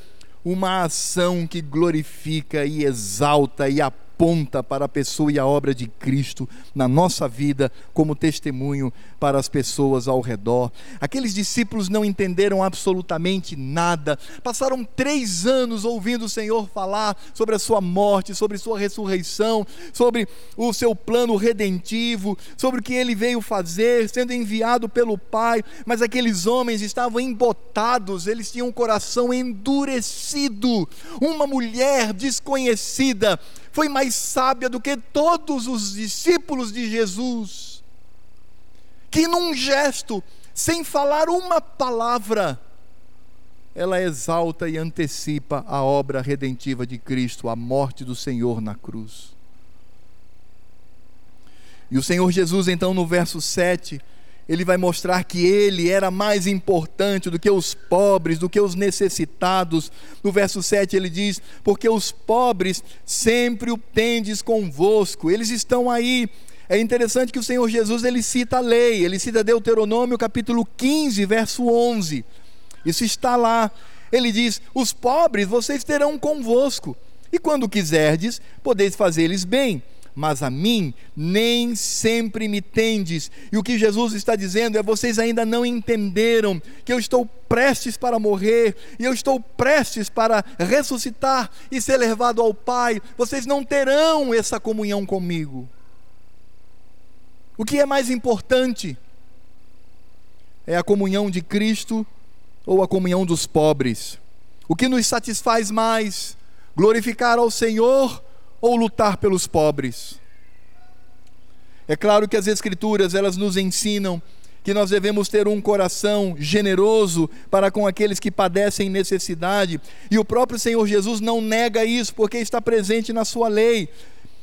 uma ação que glorifica e exalta e apoia aponta para a pessoa e a obra de Cristo na nossa vida como testemunho para as pessoas ao redor. Aqueles discípulos não entenderam absolutamente nada, passaram três anos ouvindo o Senhor falar sobre a sua morte, sobre sua ressurreição, sobre o seu plano redentivo, sobre o que ele veio fazer, sendo enviado pelo Pai, mas aqueles homens estavam embotados, eles tinham um coração endurecido. Uma mulher desconhecida foi mais sábia do que todos os discípulos de Jesus, que num gesto, sem falar uma palavra, ela exalta e antecipa a obra redentiva de Cristo, a morte do Senhor na cruz. E o Senhor Jesus, então, no verso 7, ele vai mostrar que ele era mais importante do que os pobres, do que os necessitados. No verso 7 ele diz: Porque os pobres sempre o tendes convosco, eles estão aí. É interessante que o Senhor Jesus ele cita a lei, ele cita Deuteronômio capítulo 15, verso 11. Isso está lá. Ele diz: Os pobres vocês terão convosco, e quando quiserdes, podeis fazer-lhes bem mas a mim nem sempre me tendes. E o que Jesus está dizendo é: vocês ainda não entenderam que eu estou prestes para morrer, e eu estou prestes para ressuscitar e ser levado ao Pai. Vocês não terão essa comunhão comigo. O que é mais importante? É a comunhão de Cristo ou a comunhão dos pobres? O que nos satisfaz mais? Glorificar ao Senhor ou lutar pelos pobres. É claro que as escrituras, elas nos ensinam que nós devemos ter um coração generoso para com aqueles que padecem necessidade, e o próprio Senhor Jesus não nega isso, porque está presente na sua lei.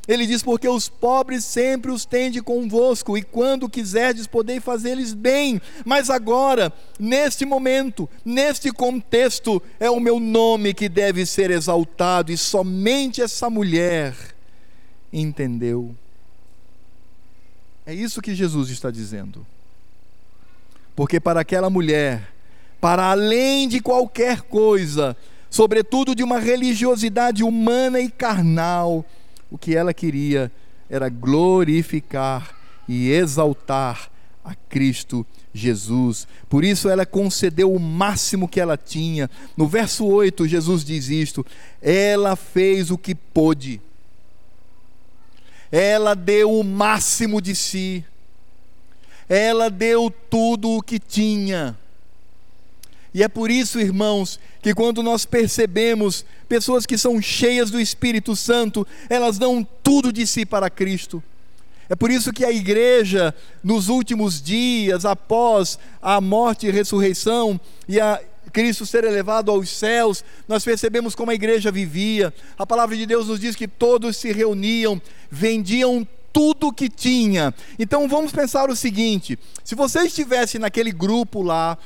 Ele diz: Porque os pobres sempre os tende convosco, e quando quiserdes, podeis fazer-lhes bem. Mas agora, neste momento, neste contexto, é o meu nome que deve ser exaltado, e somente essa mulher entendeu. É isso que Jesus está dizendo. Porque para aquela mulher, para além de qualquer coisa, sobretudo de uma religiosidade humana e carnal, o que ela queria era glorificar e exaltar a Cristo Jesus. Por isso ela concedeu o máximo que ela tinha. No verso 8, Jesus diz isto: ela fez o que pôde. Ela deu o máximo de si. Ela deu tudo o que tinha. E é por isso, irmãos, que quando nós percebemos pessoas que são cheias do Espírito Santo, elas dão tudo de si para Cristo. É por isso que a igreja, nos últimos dias, após a morte e ressurreição, e a Cristo ser elevado aos céus, nós percebemos como a igreja vivia. A palavra de Deus nos diz que todos se reuniam, vendiam tudo que tinha. Então vamos pensar o seguinte: se você estivesse naquele grupo lá,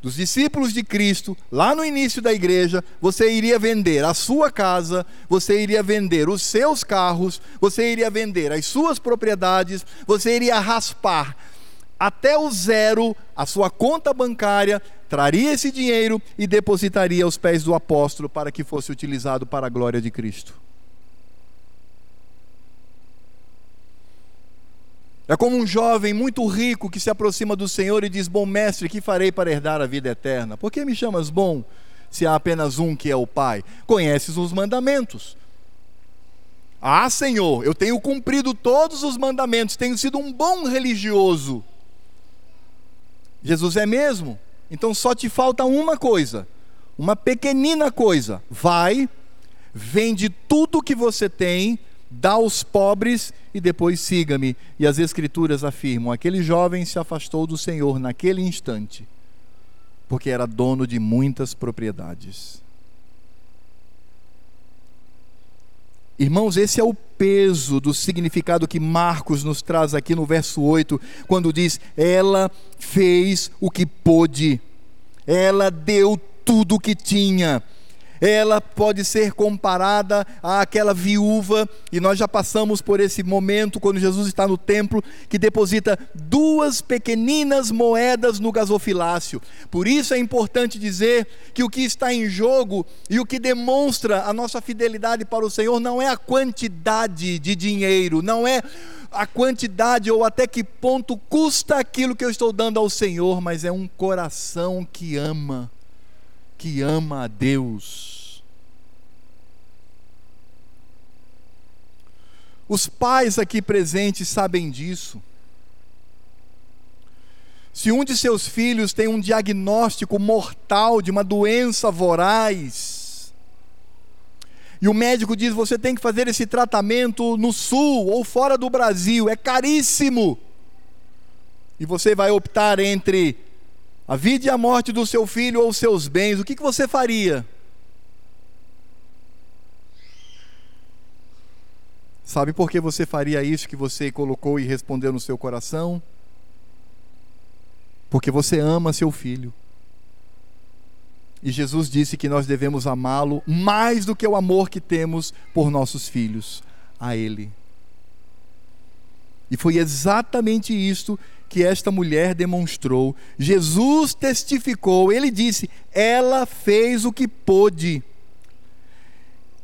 dos discípulos de Cristo, lá no início da igreja, você iria vender a sua casa, você iria vender os seus carros, você iria vender as suas propriedades, você iria raspar até o zero a sua conta bancária, traria esse dinheiro e depositaria aos pés do apóstolo para que fosse utilizado para a glória de Cristo. É como um jovem muito rico que se aproxima do Senhor e diz: Bom mestre, que farei para herdar a vida eterna? Por que me chamas bom se há apenas um que é o Pai? Conheces os mandamentos. Ah, Senhor, eu tenho cumprido todos os mandamentos, tenho sido um bom religioso. Jesus é mesmo? Então só te falta uma coisa, uma pequenina coisa. Vai, vende tudo que você tem, dá aos pobres e depois siga-me. E as Escrituras afirmam: aquele jovem se afastou do Senhor naquele instante, porque era dono de muitas propriedades. Irmãos, esse é o peso do significado que Marcos nos traz aqui no verso 8, quando diz: Ela fez o que pôde, ela deu tudo o que tinha ela pode ser comparada àquela viúva, e nós já passamos por esse momento quando Jesus está no templo, que deposita duas pequeninas moedas no gasofilácio. Por isso é importante dizer que o que está em jogo e o que demonstra a nossa fidelidade para o Senhor não é a quantidade de dinheiro, não é a quantidade ou até que ponto custa aquilo que eu estou dando ao Senhor, mas é um coração que ama que ama a Deus. Os pais aqui presentes sabem disso. Se um de seus filhos tem um diagnóstico mortal de uma doença voraz, e o médico diz: você tem que fazer esse tratamento no sul ou fora do Brasil, é caríssimo. E você vai optar entre a vida e a morte do seu filho ou seus bens, o que, que você faria? Sabe por que você faria isso que você colocou e respondeu no seu coração? Porque você ama seu filho. E Jesus disse que nós devemos amá-lo mais do que o amor que temos por nossos filhos, a Ele. E foi exatamente isto que esta mulher demonstrou. Jesus testificou, ele disse: ela fez o que pôde.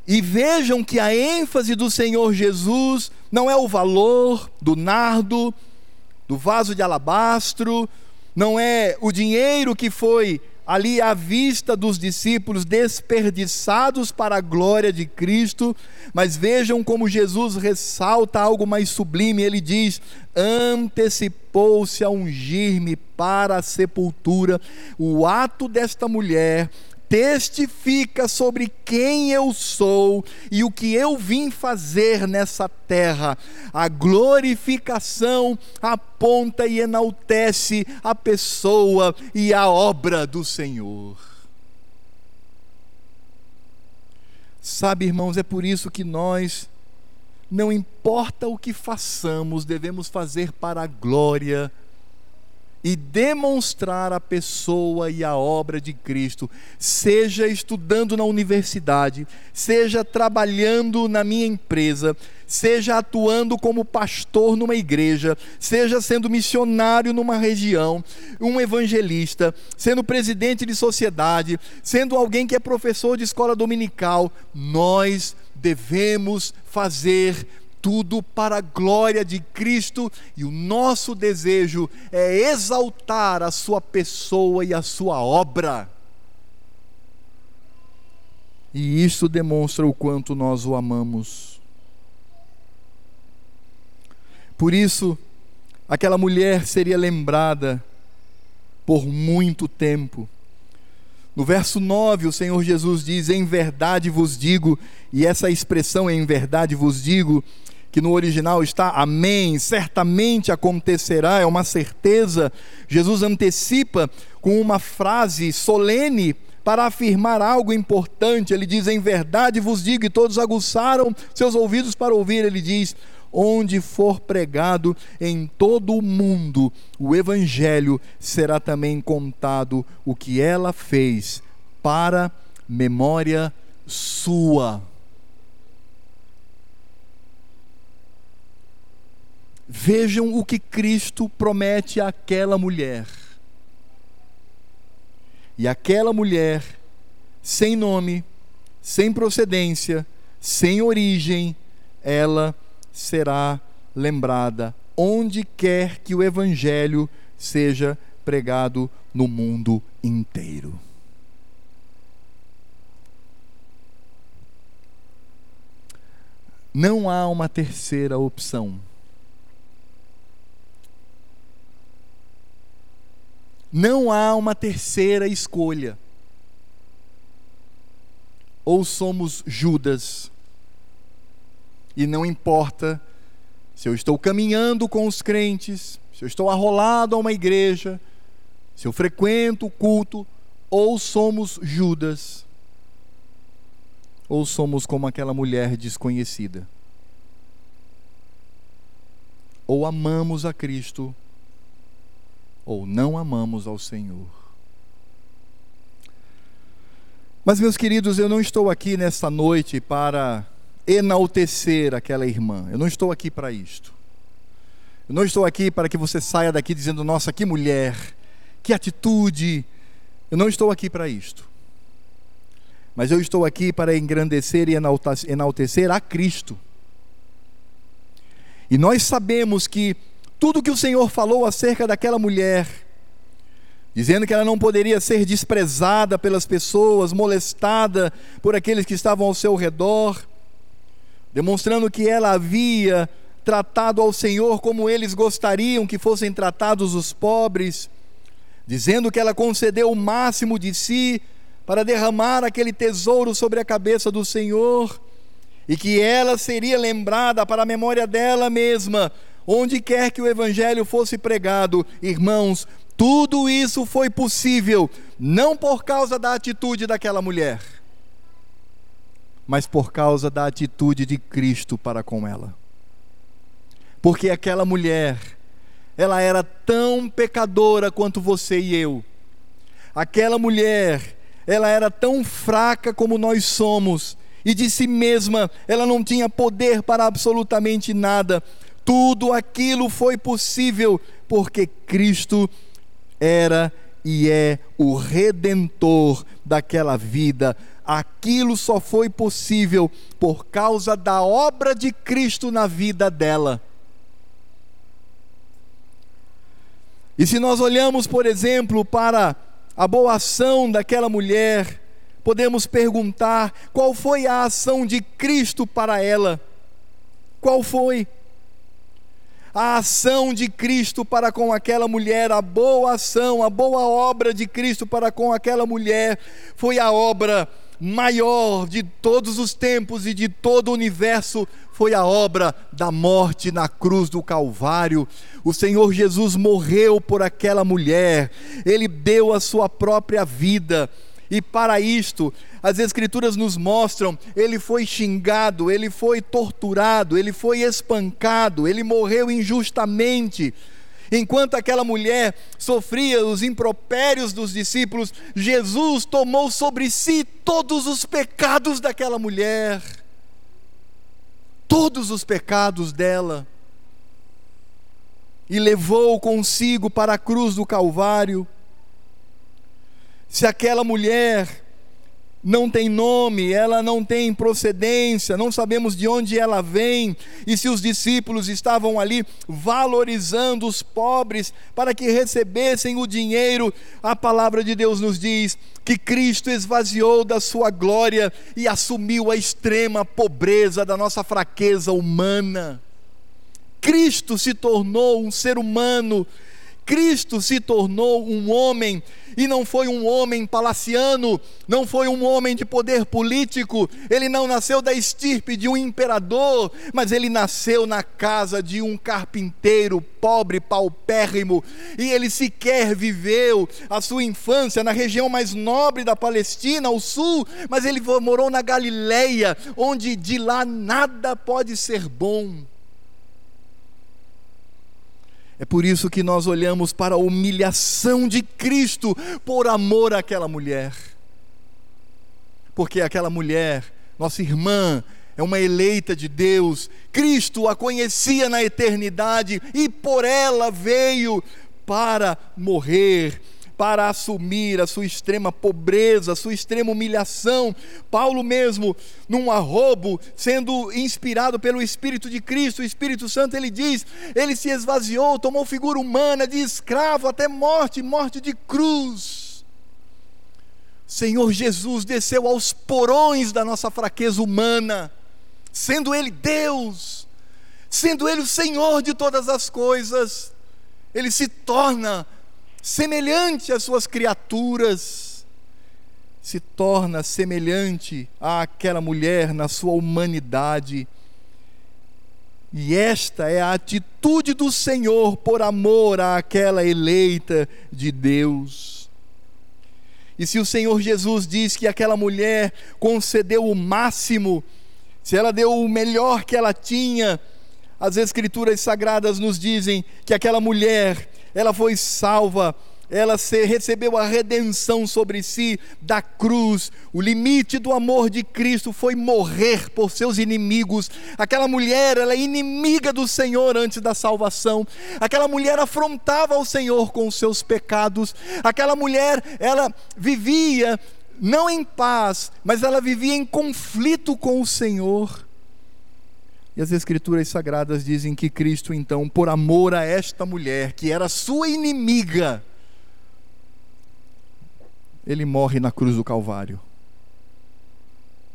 E vejam que a ênfase do Senhor Jesus não é o valor do nardo, do vaso de alabastro, não é o dinheiro que foi ali à vista dos discípulos desperdiçados para a glória de Cristo, mas vejam como Jesus ressalta algo mais sublime, ele diz: antecipou-se a ungir-me para a sepultura. O ato desta mulher testifica sobre quem eu sou e o que eu vim fazer nessa terra. A glorificação aponta e enaltece a pessoa e a obra do Senhor. Sabe, irmãos, é por isso que nós, não importa o que façamos, devemos fazer para a glória de e demonstrar a pessoa e a obra de Cristo, seja estudando na universidade, seja trabalhando na minha empresa, seja atuando como pastor numa igreja, seja sendo missionário numa região, um evangelista, sendo presidente de sociedade, sendo alguém que é professor de escola dominical, nós devemos fazer tudo para a glória de Cristo e o nosso desejo é exaltar a Sua pessoa e a Sua obra. E isso demonstra o quanto nós o amamos. Por isso, aquela mulher seria lembrada por muito tempo. No verso 9, o Senhor Jesus diz: Em verdade vos digo, e essa expressão em verdade vos digo, que no original está amém, certamente acontecerá, é uma certeza. Jesus antecipa com uma frase solene para afirmar algo importante. Ele diz: Em verdade vos digo, e todos aguçaram seus ouvidos para ouvir. Ele diz: Onde for pregado em todo o mundo o Evangelho, será também contado o que ela fez para memória sua. Vejam o que Cristo promete àquela mulher. E aquela mulher, sem nome, sem procedência, sem origem, ela será lembrada onde quer que o evangelho seja pregado no mundo inteiro. Não há uma terceira opção. Não há uma terceira escolha. Ou somos Judas, e não importa se eu estou caminhando com os crentes, se eu estou arrolado a uma igreja, se eu frequento o culto, ou somos Judas, ou somos como aquela mulher desconhecida. Ou amamos a Cristo, ou não amamos ao Senhor. Mas, meus queridos, eu não estou aqui nesta noite para enaltecer aquela irmã. Eu não estou aqui para isto. Eu não estou aqui para que você saia daqui dizendo: nossa, que mulher, que atitude. Eu não estou aqui para isto. Mas eu estou aqui para engrandecer e enaltecer a Cristo. E nós sabemos que tudo que o Senhor falou acerca daquela mulher, dizendo que ela não poderia ser desprezada pelas pessoas, molestada por aqueles que estavam ao seu redor, demonstrando que ela havia tratado ao Senhor como eles gostariam que fossem tratados os pobres, dizendo que ela concedeu o máximo de si para derramar aquele tesouro sobre a cabeça do Senhor, e que ela seria lembrada para a memória dela mesma, onde quer que o Evangelho fosse pregado. Irmãos, tudo isso foi possível não por causa da atitude daquela mulher, mas por causa da atitude de Cristo para com ela. Porque aquela mulher, ela era tão pecadora quanto você e eu. Aquela mulher, ela era tão fraca como nós somos, e de si mesma ela não tinha poder para absolutamente nada. Tudo aquilo foi possível porque Cristo era e é o redentor daquela vida. Aquilo só foi possível por causa da obra de Cristo na vida dela. E se nós olhamos, por exemplo, para a boa ação daquela mulher, podemos perguntar qual foi a ação de Cristo para ela? Qual foi? A ação de Cristo para com aquela mulher, a boa ação, a boa obra de Cristo para com aquela mulher, foi a obra maior de todos os tempos e de todo o universo foi a obra da morte na cruz do Calvário. O Senhor Jesus morreu por aquela mulher, ele deu a sua própria vida. E para isto, as Escrituras nos mostram: ele foi xingado, ele foi torturado, ele foi espancado, ele morreu injustamente. Enquanto aquela mulher sofria os impropérios dos discípulos, Jesus tomou sobre si todos os pecados daquela mulher, todos os pecados dela, e levou consigo para a cruz do Calvário. Se aquela mulher não tem nome, ela não tem procedência, não sabemos de onde ela vem, e se os discípulos estavam ali valorizando os pobres para que recebessem o dinheiro, a palavra de Deus nos diz que Cristo esvaziou da sua glória e assumiu a extrema pobreza da nossa fraqueza humana. Cristo se tornou um ser humano, Cristo se tornou um homem e não foi um homem palaciano, não foi um homem de poder político, ele não nasceu da estirpe de um imperador, mas ele nasceu na casa de um carpinteiro pobre, paupérrimo, e ele sequer viveu a sua infância na região mais nobre da Palestina, ao sul, mas ele morou na Galileia, onde de lá nada pode ser bom. É por isso que nós olhamos para a humilhação de Cristo por amor àquela mulher. Porque aquela mulher, nossa irmã, é uma eleita de Deus, Cristo a conhecia na eternidade e por ela veio para morrer, para assumir a sua extrema pobreza, a sua extrema humilhação. Paulo mesmo, num arrobo, sendo inspirado pelo Espírito de Cristo, o Espírito Santo, ele diz: ele se esvaziou, tomou figura humana de escravo até morte, morte de cruz. Senhor Jesus desceu aos porões da nossa fraqueza humana, sendo Ele Deus, sendo Ele o Senhor de todas as coisas, Ele se torna semelhante às suas criaturas, se torna semelhante àquela mulher na sua humanidade. E esta é a atitude do Senhor por amor àquela eleita de Deus. E se o Senhor Jesus diz que aquela mulher concedeu o máximo, se ela deu o melhor que ela tinha, as Escrituras Sagradas nos dizem que aquela mulher ela foi salva, ela recebeu a redenção sobre si da cruz. O limite do amor de Cristo foi morrer por seus inimigos. Aquela mulher, ela é inimiga do Senhor antes da salvação. Aquela mulher afrontava o Senhor com os seus pecados. Aquela mulher, ela vivia não em paz, mas ela vivia em conflito com o Senhor. E as Escrituras Sagradas dizem que Cristo, então, por amor a esta mulher, que era sua inimiga, ele morre na cruz do Calvário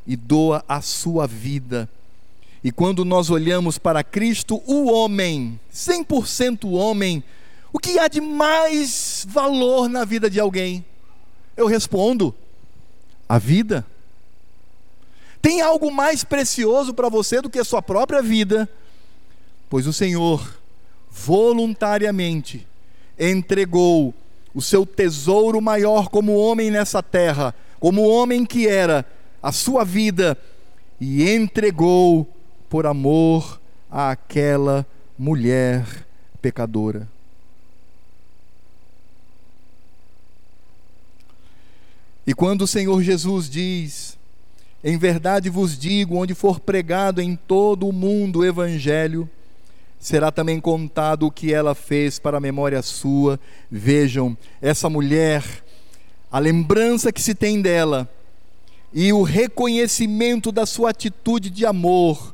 e doa a sua vida. E quando nós olhamos para Cristo, o homem, 100% homem, o que há de mais valor na vida de alguém? Eu respondo: a vida. Tem algo mais precioso para você do que a sua própria vida? Pois o Senhor voluntariamente entregou o seu tesouro maior como homem nessa terra, como homem que era, a sua vida, e entregou por amor àquela mulher pecadora. E quando o Senhor Jesus diz: em verdade vos digo: onde for pregado em todo o mundo o Evangelho, será também contado o que ela fez para a memória sua. Vejam, essa mulher, a lembrança que se tem dela e o reconhecimento da sua atitude de amor,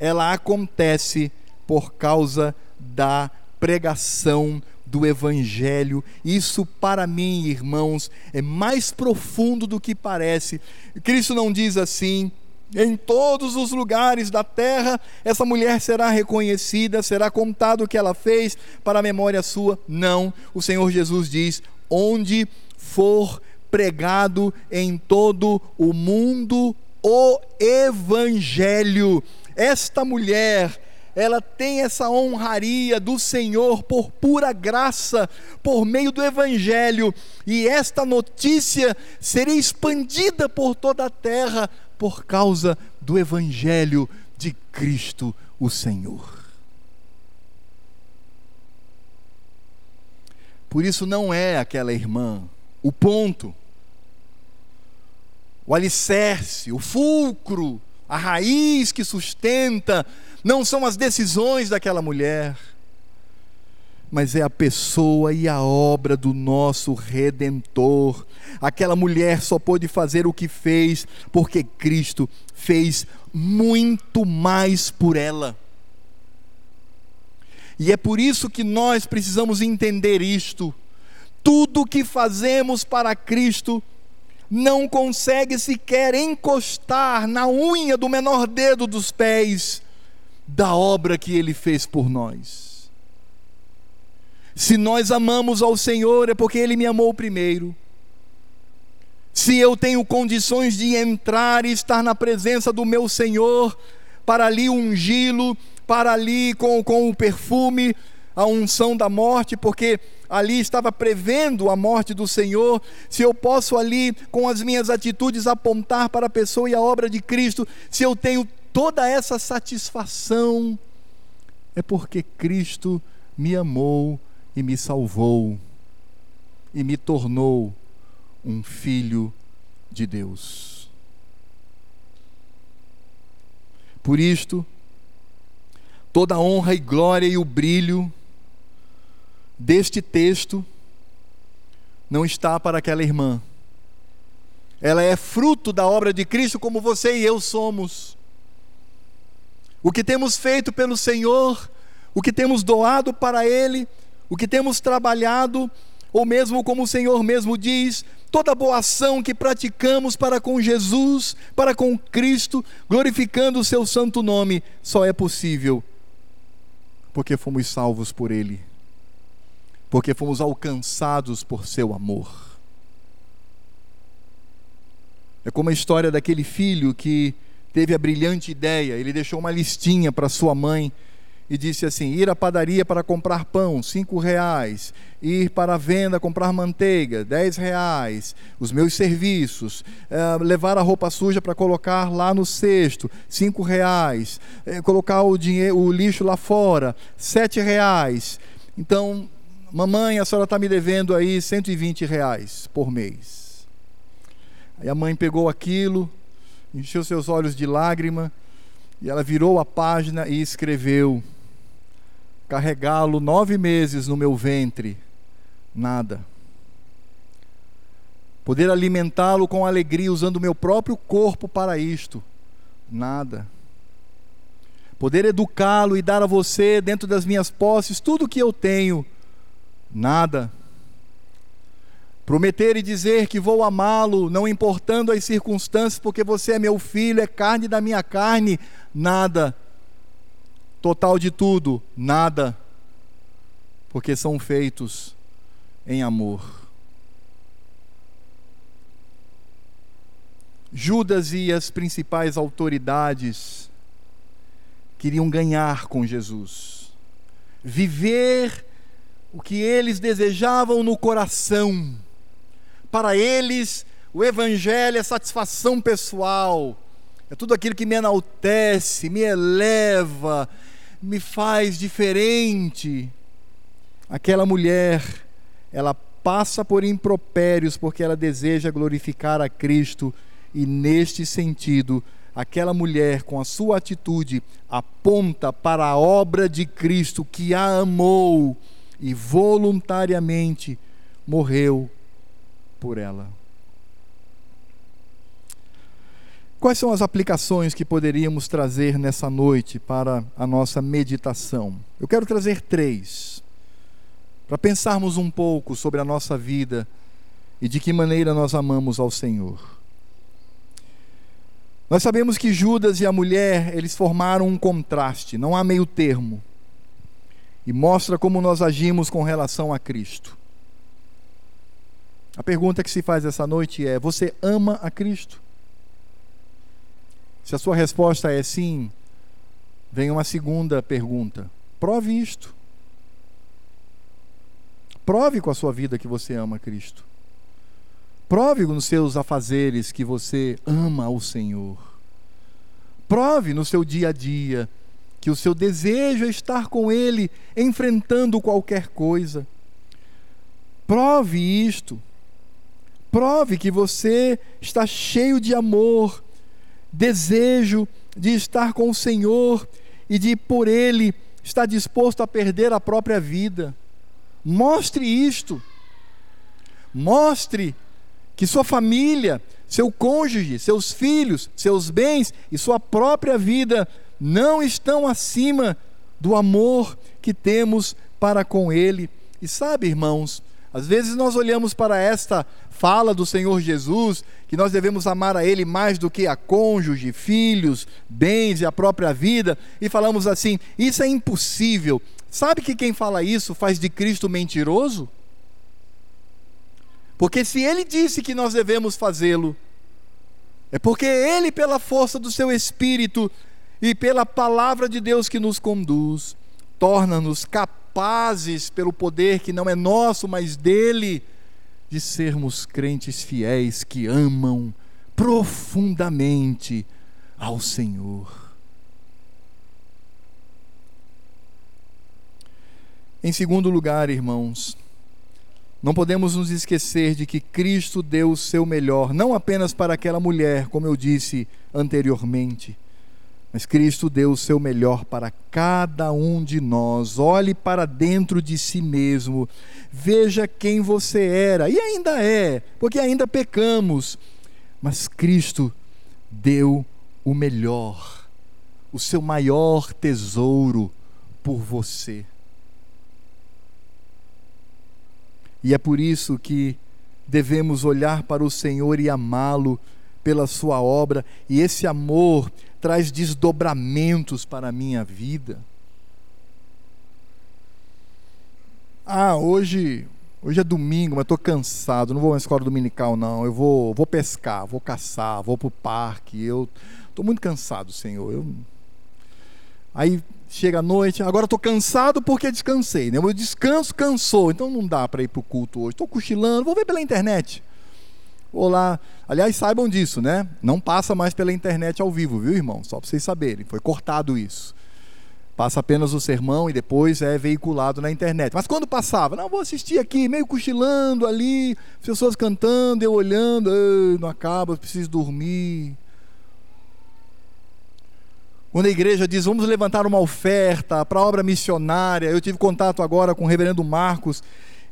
ela acontece por causa da pregação do Evangelho. Isso, para mim, irmãos, é mais profundo do que parece. Cristo não diz assim. Em todos os lugares da terra, essa mulher será reconhecida, será contado o que ela fez para a memória sua. Não, o Senhor Jesus diz: onde for pregado em todo o mundo o Evangelho. Esta mulher, ela tem essa honraria do Senhor por pura graça, por meio do Evangelho, e esta notícia seria expandida por toda a terra por causa do Evangelho de Cristo, o Senhor. Por isso, não é aquela irmã o ponto, o alicerce, o fulcro, a raiz que sustenta não são as decisões daquela mulher, mas é a pessoa e a obra do nosso redentor. Aquela mulher só pôde fazer o que fez porque Cristo fez muito mais por ela. E é por isso que nós precisamos entender isto. Tudo que fazemos para Cristo não consegue sequer encostar na unha do menor dedo dos pés da obra que ele fez por nós. Se nós amamos ao Senhor, é porque ele me amou primeiro. Se eu tenho condições de entrar e estar na presença do meu Senhor, para ali ungí-lo, para ali com, com o perfume, a unção da morte, porque ali estava prevendo a morte do Senhor, se eu posso ali, com as minhas atitudes, apontar para a pessoa e a obra de Cristo, se eu tenho toda essa satisfação é porque Cristo me amou e me salvou e me tornou um filho de Deus. Por isto, toda a honra e glória e o brilho deste texto não está para aquela irmã. Ela é fruto da obra de Cristo, como você e eu somos. O que temos feito pelo Senhor, o que temos doado para Ele, o que temos trabalhado, ou mesmo como o Senhor mesmo diz, toda boa ação que praticamos para com Jesus, para com Cristo, glorificando o seu santo nome, só é possível porque fomos salvos por Ele, porque fomos alcançados por seu amor. É como a história daquele filho que teve a brilhante ideia, ele deixou uma listinha para sua mãe e disse assim: ir à padaria para comprar pão, cinco reais, ir para a venda comprar manteiga, dez reais, os meus serviços, é, levar a roupa suja para colocar lá no cesto, cinco reais, é, colocar o, dinheiro, o lixo lá fora, sete reais. Então, mamãe, a senhora está me devendo aí 120 reais por mês. Aí a mãe pegou aquilo, encheu seus olhos de lágrima, e ela virou a página e escreveu: carregá-lo nove meses no meu ventre, nada. Poder alimentá-lo com alegria usando o meu próprio corpo para isto, nada. Poder educá-lo e dar a você, dentro das minhas posses, tudo o que eu tenho, nada. Prometer e dizer que vou amá-lo, não importando as circunstâncias, porque você é meu filho, é carne da minha carne, nada total de tudo, nada, porque são feitos em amor. Judas e as principais autoridades queriam ganhar com Jesus, viver o que eles desejavam no coração. Para eles, o Evangelho é satisfação pessoal, é tudo aquilo que me enaltece, me eleva, me faz diferente. Aquela mulher, ela passa por impropérios porque ela deseja glorificar a Cristo e neste sentido, aquela mulher com a sua atitude aponta para a obra de Cristo que a amou e voluntariamente morreu por ela. Quais são as aplicações que poderíamos trazer nessa noite para a nossa meditação? Eu quero trazer três, para pensarmos um pouco sobre a nossa vida e de que maneira nós amamos ao Senhor. Nós sabemos que Judas e a mulher, eles formaram um contraste, não há meio termo. E mostra como nós agimos com relação a Cristo. A pergunta que se faz essa noite é: você ama a Cristo? Se a sua resposta é sim, vem uma segunda pergunta. Prove isto. Prove com a sua vida que você ama Cristo. Prove nos seus afazeres que você ama o Senhor. Prove no seu dia a dia que o seu desejo é estar com Ele, enfrentando qualquer coisa. Prove isto. Prove que você está cheio de amor, desejo de estar com o Senhor e de por Ele estar disposto a perder a própria vida. Mostre isto. Mostre que sua família, seu cônjuge, seus filhos, seus bens e sua própria vida não estão acima do amor que temos para com Ele. E sabe, irmãos, às vezes nós olhamos para esta fala do Senhor Jesus, que nós devemos amar a Ele mais do que a cônjuge, filhos, bens e a própria vida, e falamos assim: isso é impossível. Sabe que quem fala isso faz de Cristo mentiroso? Porque se Ele disse que nós devemos fazê-lo, é porque Ele, pela força do Seu Espírito e pela palavra de Deus que nos conduz, torna-nos capazes, pelo poder que não é nosso, mas dele de sermos crentes fiéis que amam profundamente ao Senhor. Em segundo lugar, irmãos, não podemos nos esquecer de que Cristo deu o seu melhor, não apenas para aquela mulher, como eu disse anteriormente, Mas Cristo deu o seu melhor para cada um de nós. Olhe para dentro de si mesmo. Veja quem você era e ainda é, porque ainda pecamos. Mas Cristo deu o melhor, o seu maior tesouro por você. E é por isso que devemos olhar para o Senhor e amá-lo pela sua obra, e esse amor traz desdobramentos para a minha vida. Ah, hoje, hoje é domingo, mas estou cansado, não vou à escola dominical não. Eu vou, vou pescar, vou caçar, vou para o parque. Eu estou muito cansado, Senhor. Eu... Aí chega a noite, agora estou cansado porque descansei. Né? O meu descanso cansou, então não dá para ir para o culto hoje. Estou cochilando, vou ver pela internet. Olá. Aliás, saibam disso, né? Não passa mais pela internet ao vivo, viu, irmão? Só para vocês saberem. Foi cortado isso. Passa apenas o sermão e depois é veiculado na internet. Mas quando passava, não, vou assistir aqui, meio cochilando ali, pessoas cantando, eu olhando, não acaba, preciso dormir. Quando a igreja diz, vamos levantar uma oferta para a obra missionária, eu tive contato agora com o reverendo Marcos,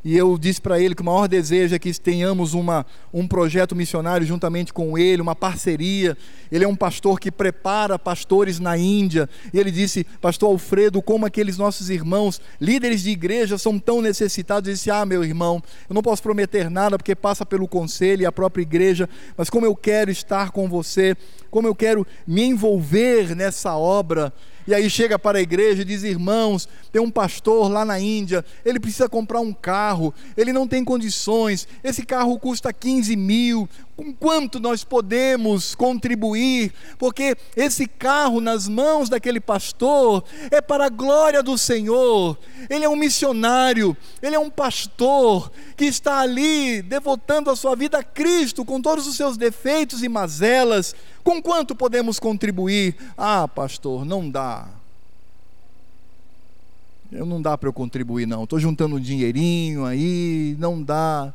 e eu disse para ele que o maior desejo é que tenhamos uma, um projeto missionário juntamente com ele, uma parceria. Ele é um pastor que prepara pastores na Índia. E ele disse, Pastor Alfredo, como aqueles nossos irmãos, líderes de igreja, são tão necessitados. Ele disse: Ah, meu irmão, eu não posso prometer nada porque passa pelo conselho e a própria igreja, mas como eu quero estar com você, como eu quero me envolver nessa obra e aí chega para a igreja e diz: irmãos, tem um pastor lá na Índia, ele precisa comprar um carro, ele não tem condições, esse carro custa 15 mil, com quanto nós podemos contribuir, porque esse carro nas mãos daquele pastor é para a glória do Senhor. Ele é um missionário, ele é um pastor que está ali devotando a sua vida a Cristo com todos os seus defeitos e mazelas. Com quanto podemos contribuir? Ah, pastor, não dá. Eu não dá para eu contribuir não. Estou juntando um dinheirinho aí, não dá.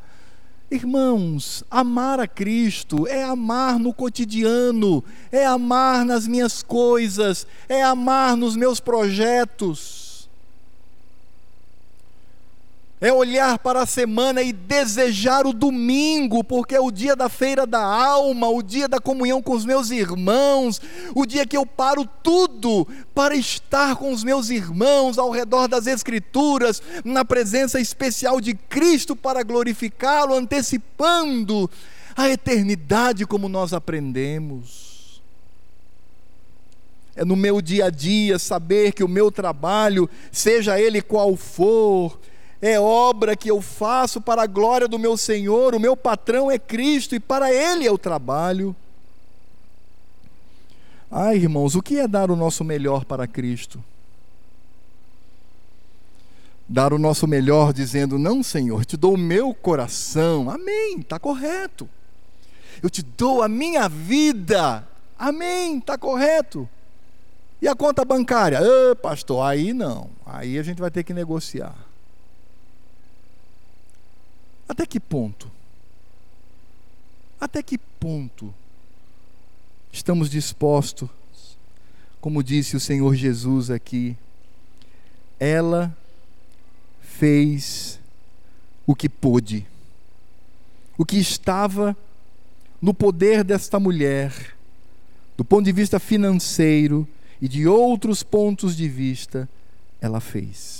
Irmãos, amar a Cristo é amar no cotidiano, é amar nas minhas coisas, é amar nos meus projetos é olhar para a semana e desejar o domingo, porque é o dia da feira da alma, o dia da comunhão com os meus irmãos, o dia que eu paro tudo para estar com os meus irmãos ao redor das Escrituras, na presença especial de Cristo para glorificá-lo, antecipando a eternidade como nós aprendemos. É no meu dia a dia saber que o meu trabalho, seja ele qual for, é obra que eu faço para a glória do meu Senhor, o meu patrão é Cristo e para Ele eu trabalho. Ai, irmãos, o que é dar o nosso melhor para Cristo? Dar o nosso melhor dizendo: Não, Senhor, te dou o meu coração, amém, está correto. Eu te dou a minha vida, amém, está correto. E a conta bancária? Pastor, aí não, aí a gente vai ter que negociar. Até que ponto? Até que ponto estamos dispostos, como disse o Senhor Jesus aqui, ela fez o que pôde, o que estava no poder desta mulher, do ponto de vista financeiro e de outros pontos de vista, ela fez.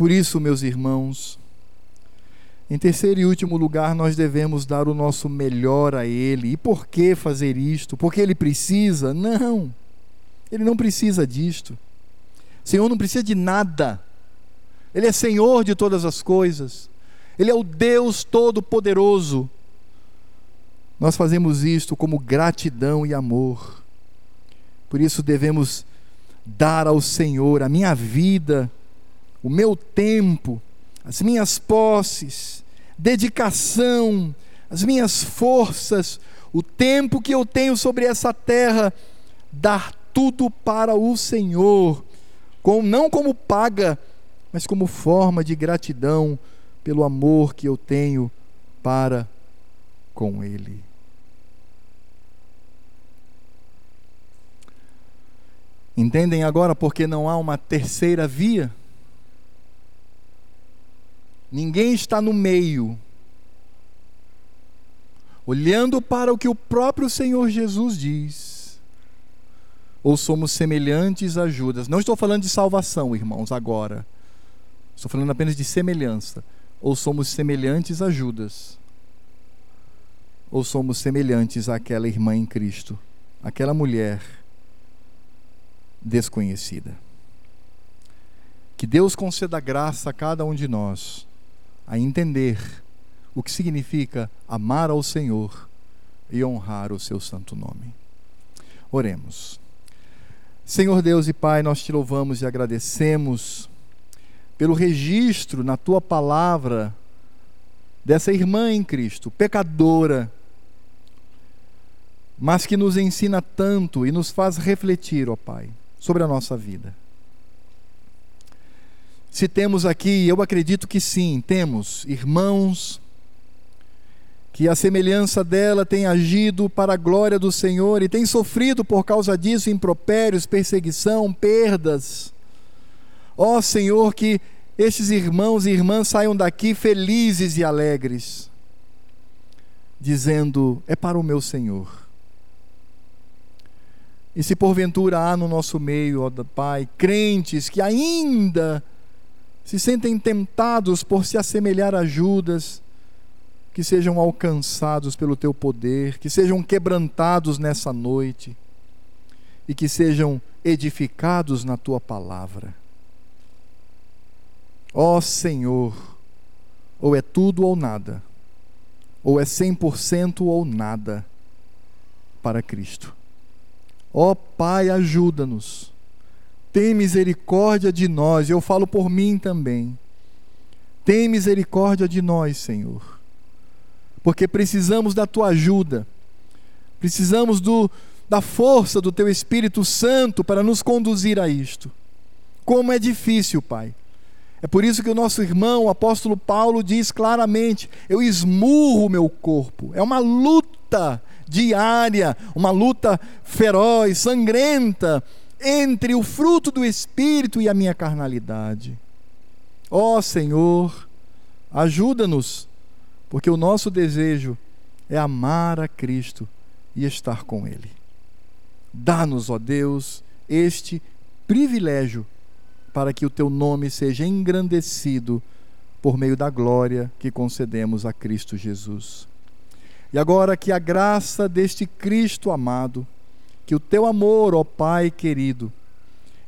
Por isso, meus irmãos, em terceiro e último lugar, nós devemos dar o nosso melhor a Ele. E por que fazer isto? Porque Ele precisa? Não, Ele não precisa disto. O Senhor não precisa de nada. Ele é Senhor de todas as coisas. Ele é o Deus Todo-Poderoso. Nós fazemos isto como gratidão e amor. Por isso devemos dar ao Senhor a minha vida o meu tempo, as minhas posses, dedicação, as minhas forças, o tempo que eu tenho sobre essa terra, dar tudo para o Senhor, com, não como paga, mas como forma de gratidão pelo amor que eu tenho para com Ele. Entendem agora porque não há uma terceira via? Ninguém está no meio. Olhando para o que o próprio Senhor Jesus diz. Ou somos semelhantes a Judas. Não estou falando de salvação, irmãos, agora. Estou falando apenas de semelhança. Ou somos semelhantes a Judas. Ou somos semelhantes àquela irmã em Cristo, aquela mulher desconhecida. Que Deus conceda graça a cada um de nós a entender o que significa amar ao Senhor e honrar o seu santo nome. Oremos. Senhor Deus e Pai, nós te louvamos e agradecemos pelo registro na tua palavra dessa irmã em Cristo, pecadora, mas que nos ensina tanto e nos faz refletir, ó Pai, sobre a nossa vida. Se temos aqui, eu acredito que sim, temos irmãos que a semelhança dela tem agido para a glória do Senhor e tem sofrido por causa disso impropérios, perseguição, perdas. Ó oh, Senhor, que estes irmãos e irmãs saiam daqui felizes e alegres, dizendo: É para o meu Senhor. E se porventura há no nosso meio, ó Pai, crentes que ainda se sentem tentados por se assemelhar a Judas, que sejam alcançados pelo teu poder, que sejam quebrantados nessa noite e que sejam edificados na tua palavra. Ó oh, Senhor, ou é tudo ou nada, ou é 100% ou nada para Cristo. Ó oh, Pai, ajuda-nos tem misericórdia de nós, eu falo por mim também. Tem misericórdia de nós, Senhor, porque precisamos da tua ajuda, precisamos do, da força do teu Espírito Santo para nos conduzir a isto. Como é difícil, Pai. É por isso que o nosso irmão, o apóstolo Paulo, diz claramente: eu esmurro o meu corpo. É uma luta diária, uma luta feroz, sangrenta, entre o fruto do Espírito e a minha carnalidade. Ó oh, Senhor, ajuda-nos, porque o nosso desejo é amar a Cristo e estar com Ele. Dá-nos, ó Deus, este privilégio para que o teu nome seja engrandecido por meio da glória que concedemos a Cristo Jesus. E agora que a graça deste Cristo amado, que o teu amor, ó Pai querido,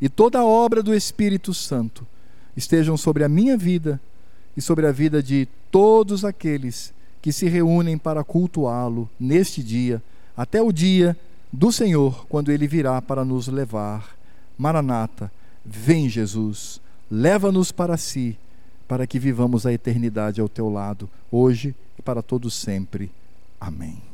e toda a obra do Espírito Santo estejam sobre a minha vida e sobre a vida de todos aqueles que se reúnem para cultuá-lo neste dia, até o dia do Senhor, quando ele virá para nos levar. Maranata, vem Jesus, leva-nos para si, para que vivamos a eternidade ao teu lado, hoje e para todos sempre. Amém.